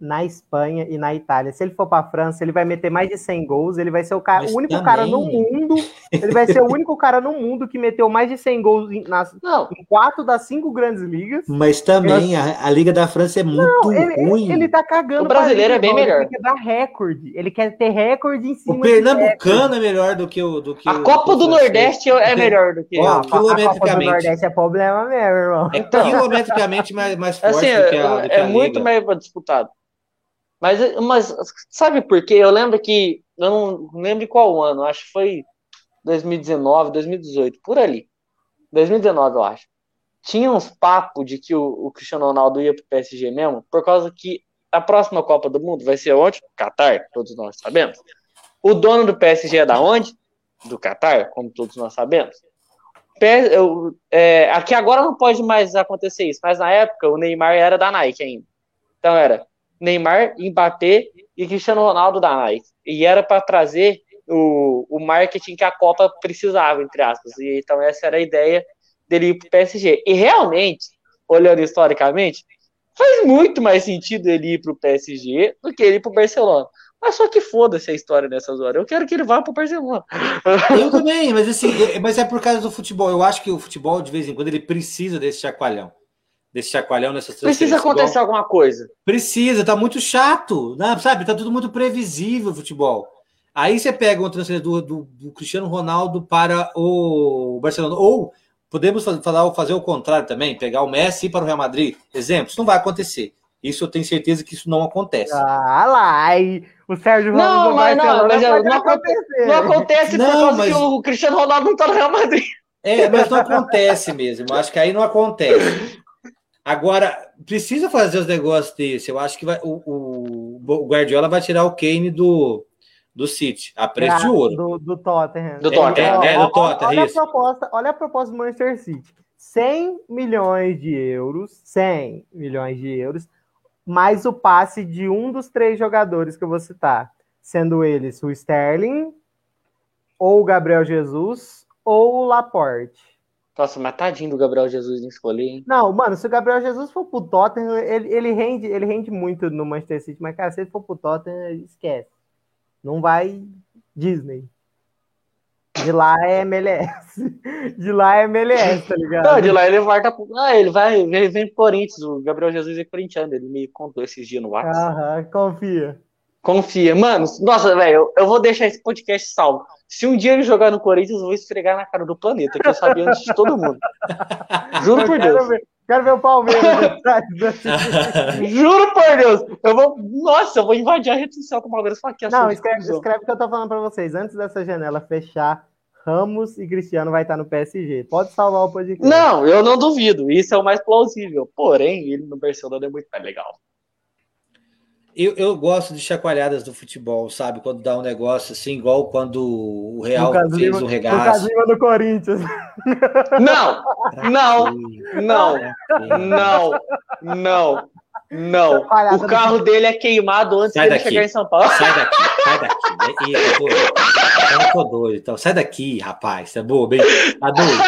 na Espanha e na Itália. Se ele for para a França, ele vai meter mais de 100 gols. Ele vai ser o, cara, o único também... cara no mundo. Ele vai ser o único cara no mundo que meteu mais de 100 gols em, nas, em quatro das cinco grandes ligas. Mas também a, a, Liga da França é muito Não, ele, ruim. Ele, ele tá cagando. O brasileiro é bem melhor. Ele quer dar recorde. Ele quer ter recorde em cima. O Pernambucano é melhor do que o. Do que a o, Copa do, do Nordeste é melhor do que. Ó, quilometricamente. A Copa do Nordeste é problema mesmo, irmão. É quilometricamente mais, mais forte assim, do que a, do que é a muito mais disputado. Mas, mas sabe por quê? Eu lembro que, eu não lembro qual ano, acho que foi 2019, 2018, por ali. 2019, eu acho. Tinha uns papos de que o, o Cristiano Ronaldo ia pro PSG mesmo, por causa que a próxima Copa do Mundo vai ser onde? Qatar, todos nós sabemos. O dono do PSG é da onde? Do Qatar, como todos nós sabemos. É, aqui agora não pode mais acontecer isso, mas na época o Neymar era da Nike ainda. Então era Neymar, Mbappé e Cristiano Ronaldo da Nike. E era para trazer o, o marketing que a Copa precisava, entre aspas. E, então essa era a ideia dele ir para o PSG. E realmente, olhando historicamente, faz muito mais sentido ele ir pro PSG do que ele ir pro Barcelona. Mas só que foda-se a história nessas horas. Eu quero que ele vá pro Barcelona. Eu também, mas assim, mas é por causa do futebol. Eu acho que o futebol, de vez em quando, ele precisa desse chacoalhão. Desse chacoalhão nessas Precisa acontecer alguma coisa. Precisa, tá muito chato, né? sabe? Tá tudo muito previsível o futebol. Aí você pega um transferência do, do, do, Cristiano Ronaldo para o Barcelona. Ou podemos falar, fazer o contrário também, pegar o Messi para o Real Madrid. Exemplo, isso não vai acontecer. Isso eu tenho certeza que isso não acontece. Ah lá, e o Sérgio Ramos não, mas não, mas não, não, acontece, não acontece não, por causa mas... que o Cristiano Ronaldo não está no Real Madrid. É, mas não acontece mesmo. Eu acho que aí não acontece. Agora, precisa fazer os negócios desse. Eu acho que vai, o, o, o Guardiola vai tirar o Kane do, do City, a preço de ouro. Do, do Tottenham. Do Tottenham. É, é, do Tottenham, olha, a proposta, olha a proposta do Manchester City. 100 milhões de euros, 100 milhões de euros, mais o passe de um dos três jogadores que eu vou citar, sendo eles o Sterling, ou o Gabriel Jesus, ou o Laporte. Nossa, mas tadinho do Gabriel Jesus em escolher, hein? Não, mano, se o Gabriel Jesus for pro Tottenham, ele, ele, rende, ele rende muito no Manchester City, mas, cara, se ele for pro Tottenham, esquece. Não vai Disney. De lá é MLS. De lá é MLS, tá ligado? Não, de lá ele volta. Ah, ele vai, vem pro Corinthians. O Gabriel Jesus é corintiano. Ele me contou esses dias no WhatsApp. Aham, confia. Confia. Mano, nossa, velho, eu, vou deixar esse podcast salvo. Se um dia ele jogar no Corinthians, eu vou esfregar na cara do planeta, que eu sabia antes de todo mundo. Juro eu por Deus. Ver, quero ver o Palmeiras. Juro por Deus. Eu vou. Nossa, eu vou invadir a rede social com o Palmeiras falar que Não, escreve, escreve o que eu tô falando pra vocês. Antes dessa janela fechar, Ramos e Cristiano vai estar no PSG. Pode salvar o podcast. Não, eu não duvido. Isso é o mais plausível. Porém, ele no Barcelona é muito mais legal. Eu, eu gosto de chacoalhadas do futebol, sabe? Quando dá um negócio assim, igual quando o Real Lucas fez Lima, um regaço. Lucas do Corinthians. Não, não, não, não, não. Não, o carro dele é queimado antes sai de chegar em São Paulo. Sai daqui, sai daqui. Ih, tô doido. Eu tô doido. Então, sai daqui, rapaz. Tá bobo, hein? Tá doido.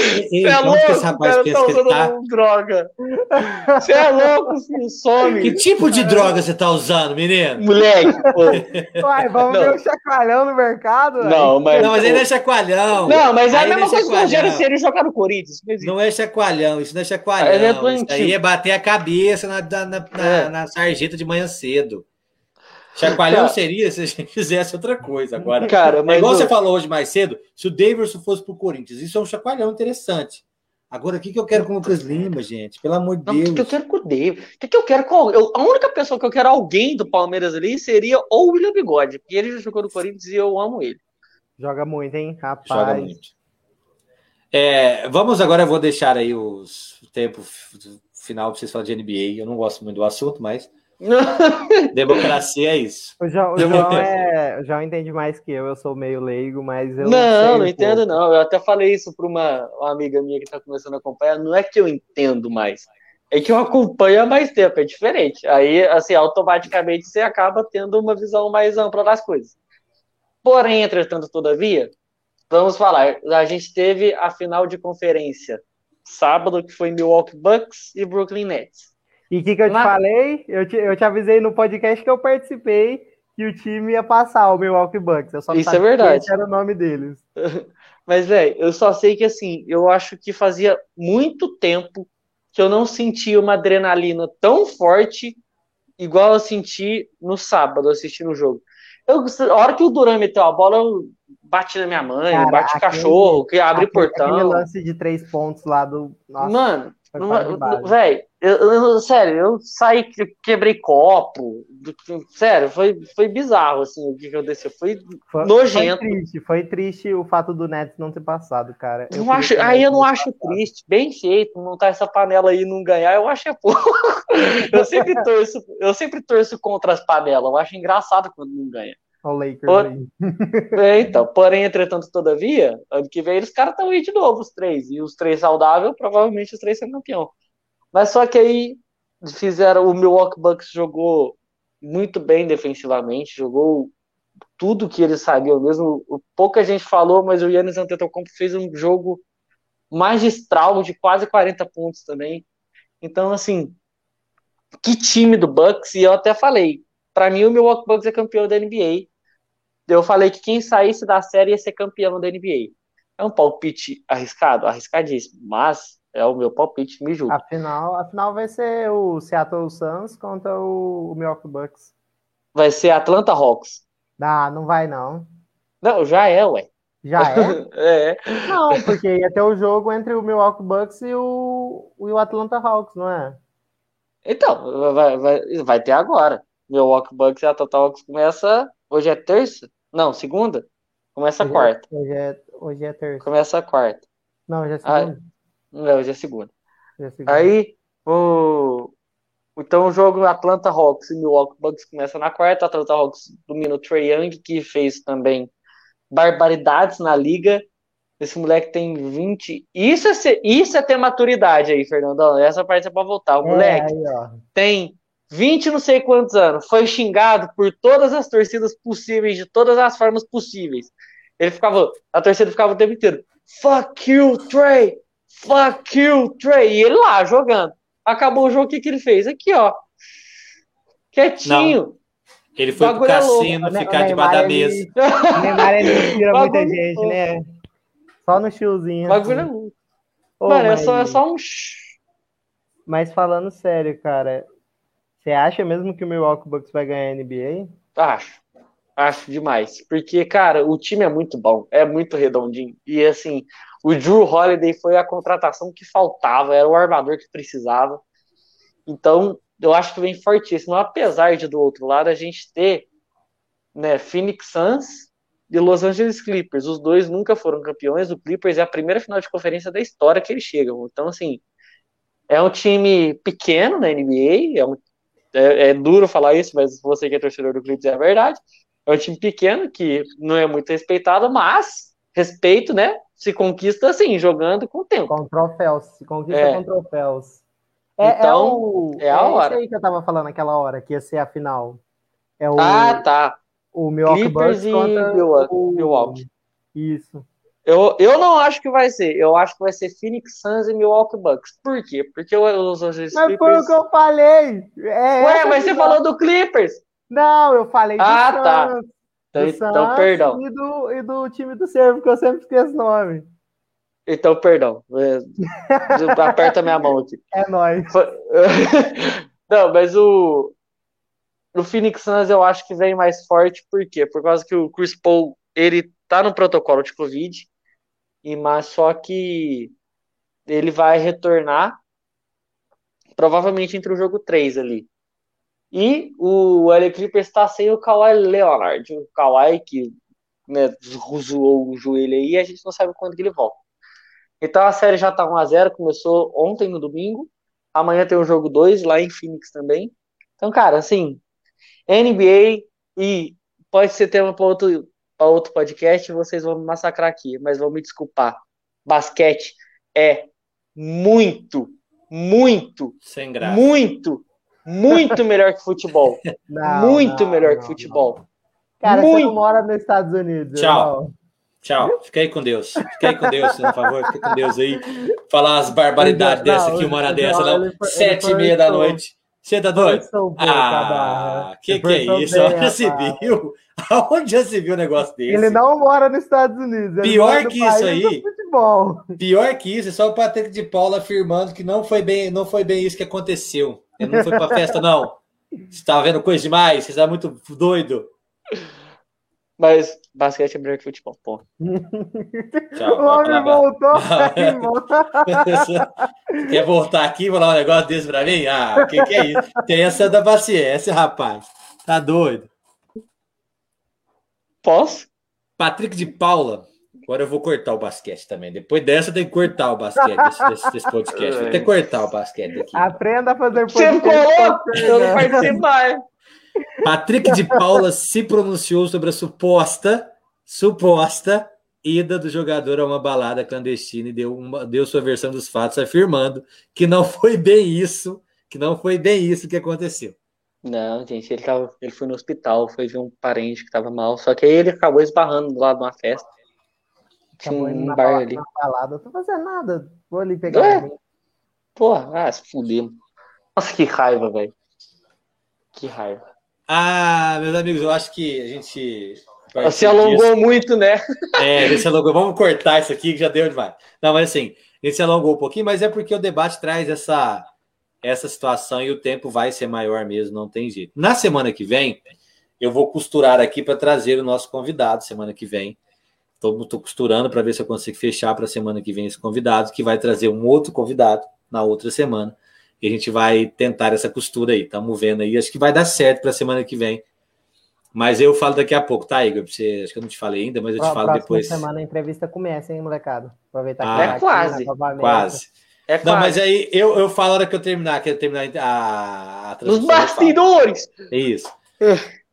Você é louco, esse rapaz cara tá usando tá... droga. Você é louco, filho, some. Que tipo de droga você tá usando, menino? Moleque, pô. Uai, vamos não. ver o chacoalhão no mercado? Não, mas... Não, mas ele é chacoalhão. Não, mas é a mesma é coisa que o Rogério Ceni jogar no Corinthians. Não é chacoalhão, isso não é chacoalhão. É isso aí é bater a cabeça na, na, na, é. na sarjeta de manhã cedo. Chacoalhão seria se a gente fizesse outra coisa. Agora, cara, mas é igual eu... você falou hoje mais cedo, se o Davidson fosse pro Corinthians, isso é um chacoalhão interessante. Agora, o que, que eu quero com o Lucas Lima, gente? Pelo amor de Deus. O que, que eu quero com o David? O que, que eu quero com. Eu, a única pessoa que eu quero alguém do Palmeiras ali seria ou o William Bigode, porque ele já jogou no Corinthians e eu amo ele. Joga muito, hein, rapaz. Joga muito. É, vamos agora, eu vou deixar aí os, o tempo final para vocês falarem de NBA. Eu não gosto muito do assunto, mas Democracia é isso. O João, o João, é, o João entende mais que eu, eu sou meio leigo, mas eu. Não, não, não entendo, não. Eu até falei isso para uma, uma, amiga minha que está começando a acompanhar. Não é que eu entendo mais, é que eu acompanho há mais tempo, é diferente. Aí, assim, automaticamente você acaba tendo uma visão mais ampla das coisas. Porém, entretanto, todavia, vamos falar. A gente teve a final de conferência sábado, que foi Milwaukee Bucks e Brooklyn Nets. E o que, que eu te Mas... falei? Eu te, eu te avisei no podcast que eu participei que o time ia passar o Milwaukee Bucks. Eu só Isso é verdade. era o nome deles. Mas, velho, eu só sei que assim, eu acho que fazia muito tempo que eu não sentia uma adrenalina tão forte igual eu senti no sábado assistindo o jogo. Eu, a hora que o Duran meteu a bola, eu bate na minha mãe, Cara, bate o cachorro, que abre aquele, portão. Aquele lance de três pontos lá do. Nossa, Mano, velho, eu, eu, sério, eu saí, quebrei copo. Sério, foi, foi bizarro assim, o que aconteceu. Foi, foi nojento. Foi triste, foi triste o fato do Nets não ter passado, cara. Eu não acho, aí eu não acho passado. triste. Bem feito, montar essa panela aí e não ganhar, eu acho é pouco. eu sempre torço, eu sempre torço contra as panelas. Eu acho engraçado quando não ganha. O Lakers Por... aí. É, então, porém, entretanto, todavia, ano que vem os caras estão aí de novo, os três. E os três saudáveis, provavelmente os três são campeão. Mas só que aí fizeram. O Milwaukee Bucks jogou muito bem defensivamente, jogou tudo que eles sabiam mesmo. Pouca gente falou, mas o Yannis Antetokounmpo fez um jogo magistral de quase 40 pontos também. Então, assim, que time do Bucks, e eu até falei, para mim o Milwaukee Bucks é campeão da NBA. Eu falei que quem saísse da série ia ser campeão da NBA. É um palpite arriscado, arriscadíssimo, mas é o meu palpite, me julga. Afinal, afinal vai ser o Seattle Suns contra o, o Milwaukee Bucks. Vai ser Atlanta Hawks. Ah, não vai não. Não, já é, ué. Já é? é. Não, porque ia ter o jogo entre o Milwaukee Bucks e o, o Atlanta Hawks, não é? Então, vai, vai, vai ter agora. Milwaukee Bucks e Atlanta Hawks começa. Hoje é terça? Não, segunda? Começa hoje a quarta. É, hoje, é, hoje é terça. Começa a quarta. Não, hoje é segunda. Ah, não, hoje é segunda. Hoje é segunda. Aí, o. Então o jogo Atlanta Hawks e Milwaukee Bucks começa na quarta. Atlanta Hawks domina o Trae Young, que fez também barbaridades na liga. Esse moleque tem 20. Isso é, ser... isso é ter maturidade aí, Fernandão. Essa parte é pra voltar. O É, moleque aí, ó. tem 20 não sei quantos anos. Foi xingado por todas as torcidas possíveis, de todas as formas possíveis. Ele ficava. A torcida ficava o tempo inteiro. Fuck you, Trey! Fuck you, Trey! E ele lá jogando. Acabou o jogo, o que, que ele fez? Aqui, ó. Quietinho. Ele foi pro Bagulho é cassino O Ne- ficar debaixo da mesa. ele- O Neymar ele inspira muita Bagulho gente, louco. né? Só no showzinho. Bagulho é assim. louco. Ô, Mano, é mas, só, é só um. mas falando sério, cara, você acha mesmo que o Milwaukee Bucks vai ganhar a NBA? Acho. Acho demais. Porque, cara, o time é muito bom. É muito redondinho. E, assim, o Drew Holiday foi a contratação que faltava. Era o armador que precisava. Então, eu acho que vem fortíssimo. Apesar de, do outro lado, a gente ter né, Phoenix Suns e Los Angeles Clippers. Os dois nunca foram campeões. O Clippers é a primeira final de conferência da história que eles chegam. Então, assim, é um time pequeno na NBA. É, um- é- é duro falar isso, mas você que é torcedor do Clippers é verdade. É um time pequeno que não é muito respeitado, mas respeito, né? Se conquista assim, jogando com o tempo. Com troféus, se conquista É. com troféus. É, é Então, o, é a hora. isso aí que eu tava falando naquela hora, que ia ser a final. É o, Ah, tá. o Milwaukee Clippers Bucks e contra Milwaukee- o... Milwaukee. Isso. Eu, eu não acho que vai ser. Eu acho que vai ser Phoenix Suns e Milwaukee Bucks. Por quê? Porque os Angeles Mas foi Clippers. o que eu falei! É Ué, mas você falou do Clippers. Não, eu falei do Ah, Suns, tá. Então, então, perdão. E do, e do time do Servo, que eu sempre esqueço o nome. Então, perdão. É, Aperta minha mão aqui. É nóis. Não, mas o. O Phoenix Suns eu acho que vem mais forte, por quê? Por causa que o Chris Paul, ele tá no protocolo de Covid, e mas só que ele vai retornar provavelmente entre o jogo 3 ali. E o LA Clippers está sem o Kawhi Leonard, o Kawhi que né, zoou o joelho aí, e a gente não sabe quando que ele volta. Então a série já tá 1x0, começou ontem no domingo, Amanhã tem o jogo 2 lá em Phoenix também. Então, cara, assim, NBA e pode ser tema para outro, pra outro podcast, vocês vão me massacrar aqui, mas vão me desculpar. Basquete é muito, muito, Sem graça. muito, muito melhor que futebol. Não, muito não, melhor não, que futebol. não. Cara, você Muito. não mora nos Estados Unidos. Tchau. Tchau. Fica aí com Deus. Fica aí com Deus, por favor. Fica com Deus aí. Falar umas barbaridades Não, dessa aqui, uma hora não, dessa, não. ele foi- ele Sete e meia da noite. Você tá doido? Ah, que que é isso? se rapaz. viu? Aonde já se viu um negócio desse? Ele não mora nos Estados Unidos. ele Pior mora no que isso aí. Pior que isso, é só o Patrick de Paula afirmando que não foi bem, não foi bem isso que aconteceu. Ele não foi pra festa, não. Você tava vendo coisa demais, você tá muito doido. Mas basquete é melhor que futebol, pô. Tchau. o homem voltou. Quer voltar aqui e falar um negócio desse pra mim? Ah, o que, que é isso? Tem essa da paciência, rapaz. Tá doido. Posso? Patrick de Paula. Agora eu vou cortar o basquete também. Depois dessa tem que cortar o basquete desse, desse- desse podcast. Vou ter que cortar o basquete daqui. Aprenda a fazer Você podcast colou? você, Eu não participo mais. Patrick de Paula se pronunciou sobre a suposta, suposta ida do jogador a uma balada clandestina e deu, uma, deu sua versão dos fatos, afirmando que não foi bem isso, que não foi bem isso que aconteceu. Não, gente, ele, tava, ele foi no hospital, foi ver um parente que tava mal. Só que aí ele acabou esbarrando do lado de uma festa. Tinha Acabou um bar balada, ali. balada. Eu tô fazendo nada. Vou ali pegar É. um. Porra, ah, se fudeu. Nossa, que raiva, velho. Que raiva. Ah, meus amigos, eu acho que a gente. Você alongou disso, muito, né? É, você alongou. Vamos cortar isso aqui que já deu demais. Não, mas assim, a gente se alongou um pouquinho, mas é porque o debate traz essa, essa situação e o tempo vai ser maior mesmo, não tem jeito. Na semana que vem, eu vou costurar aqui para trazer o nosso convidado semana que vem. Estou costurando para ver se eu consigo fechar para a semana que vem esse convidado, que vai trazer um outro convidado na outra semana. E a gente vai tentar essa costura aí. Estamos vendo aí. Acho que vai dar certo para a semana que vem. Mas eu falo daqui a pouco, tá, Igor? Você, acho que eu não te falei ainda, mas eu te falo depois. semana a entrevista começa, hein, molecada? Aproveitar ah, que é quase. Quase. É não, mas aí eu, eu falo na hora que eu terminar, que eu terminar a, a Nos bastidores! É isso.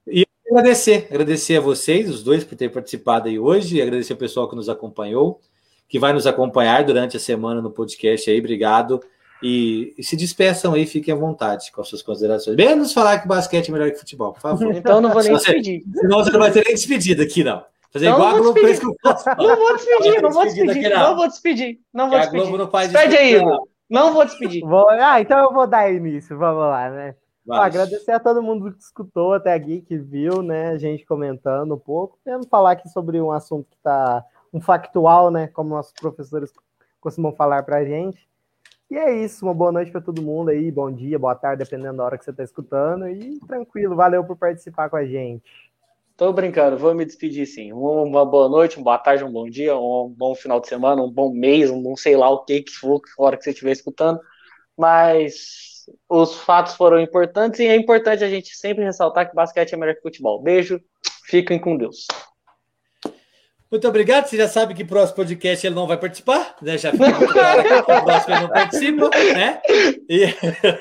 e agradecer, agradecer a vocês, os dois, por terem participado aí hoje, e agradecer o pessoal que nos acompanhou, que vai nos acompanhar durante a semana no podcast aí. Obrigado. E, e, se despeçam aí, fiquem à vontade com as suas considerações. Menos falar que basquete é melhor que futebol, por favor. Então não vou nem despedir. Senão você não vai ter nem despedida aqui, não. Fazer então, igual a Globo fez eu faço. Não vou despedir, não vou despedir, não vou despedir. Não vou despedir. A Globo não faz Despede aí, Igor. Não vou despedir. Vou, ah, então eu vou dar início, vamos lá, né? Ah, agradecer a todo mundo que escutou até aqui, que viu, né? A gente comentando um pouco. Vamos falar aqui sobre um assunto que está um factual, né? Como nossos professores costumam falar para a gente. E é isso, uma boa noite para todo mundo aí, bom dia, boa tarde, dependendo da hora que você está escutando. E tranquilo, valeu por participar com a gente. Tô brincando, vou me despedir sim. Uma boa noite, uma boa tarde, um bom dia, um bom final de semana, um bom mês, um bom sei lá o que que for, a hora que você estiver escutando. Mas os fatos foram importantes e é importante a gente sempre ressaltar que basquete é melhor que futebol. Beijo, fiquem com Deus. Muito obrigado. Você já sabe que próximo podcast ele não vai participar, né? Já fica que o próximo ele não participa, né? E,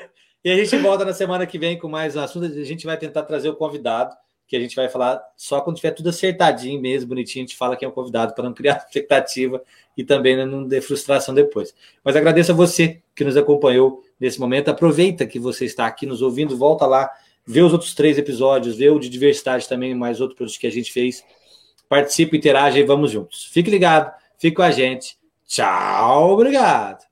e, a gente volta na semana que vem com mais um assunto. A gente vai tentar trazer o convidado, que a gente vai falar só quando tiver tudo acertadinho mesmo, bonitinho. A gente fala quem é o convidado para não criar expectativa e também né, não ter frustração depois. Mas agradeço a você que nos acompanhou nesse momento. Aproveita que você está aqui nos ouvindo, volta lá, vê os outros três episódios, vê o de diversidade também, mais outro produto que a gente fez Participe, interaja e vamos juntos. Fique ligado, fique com a gente. Tchau, obrigado.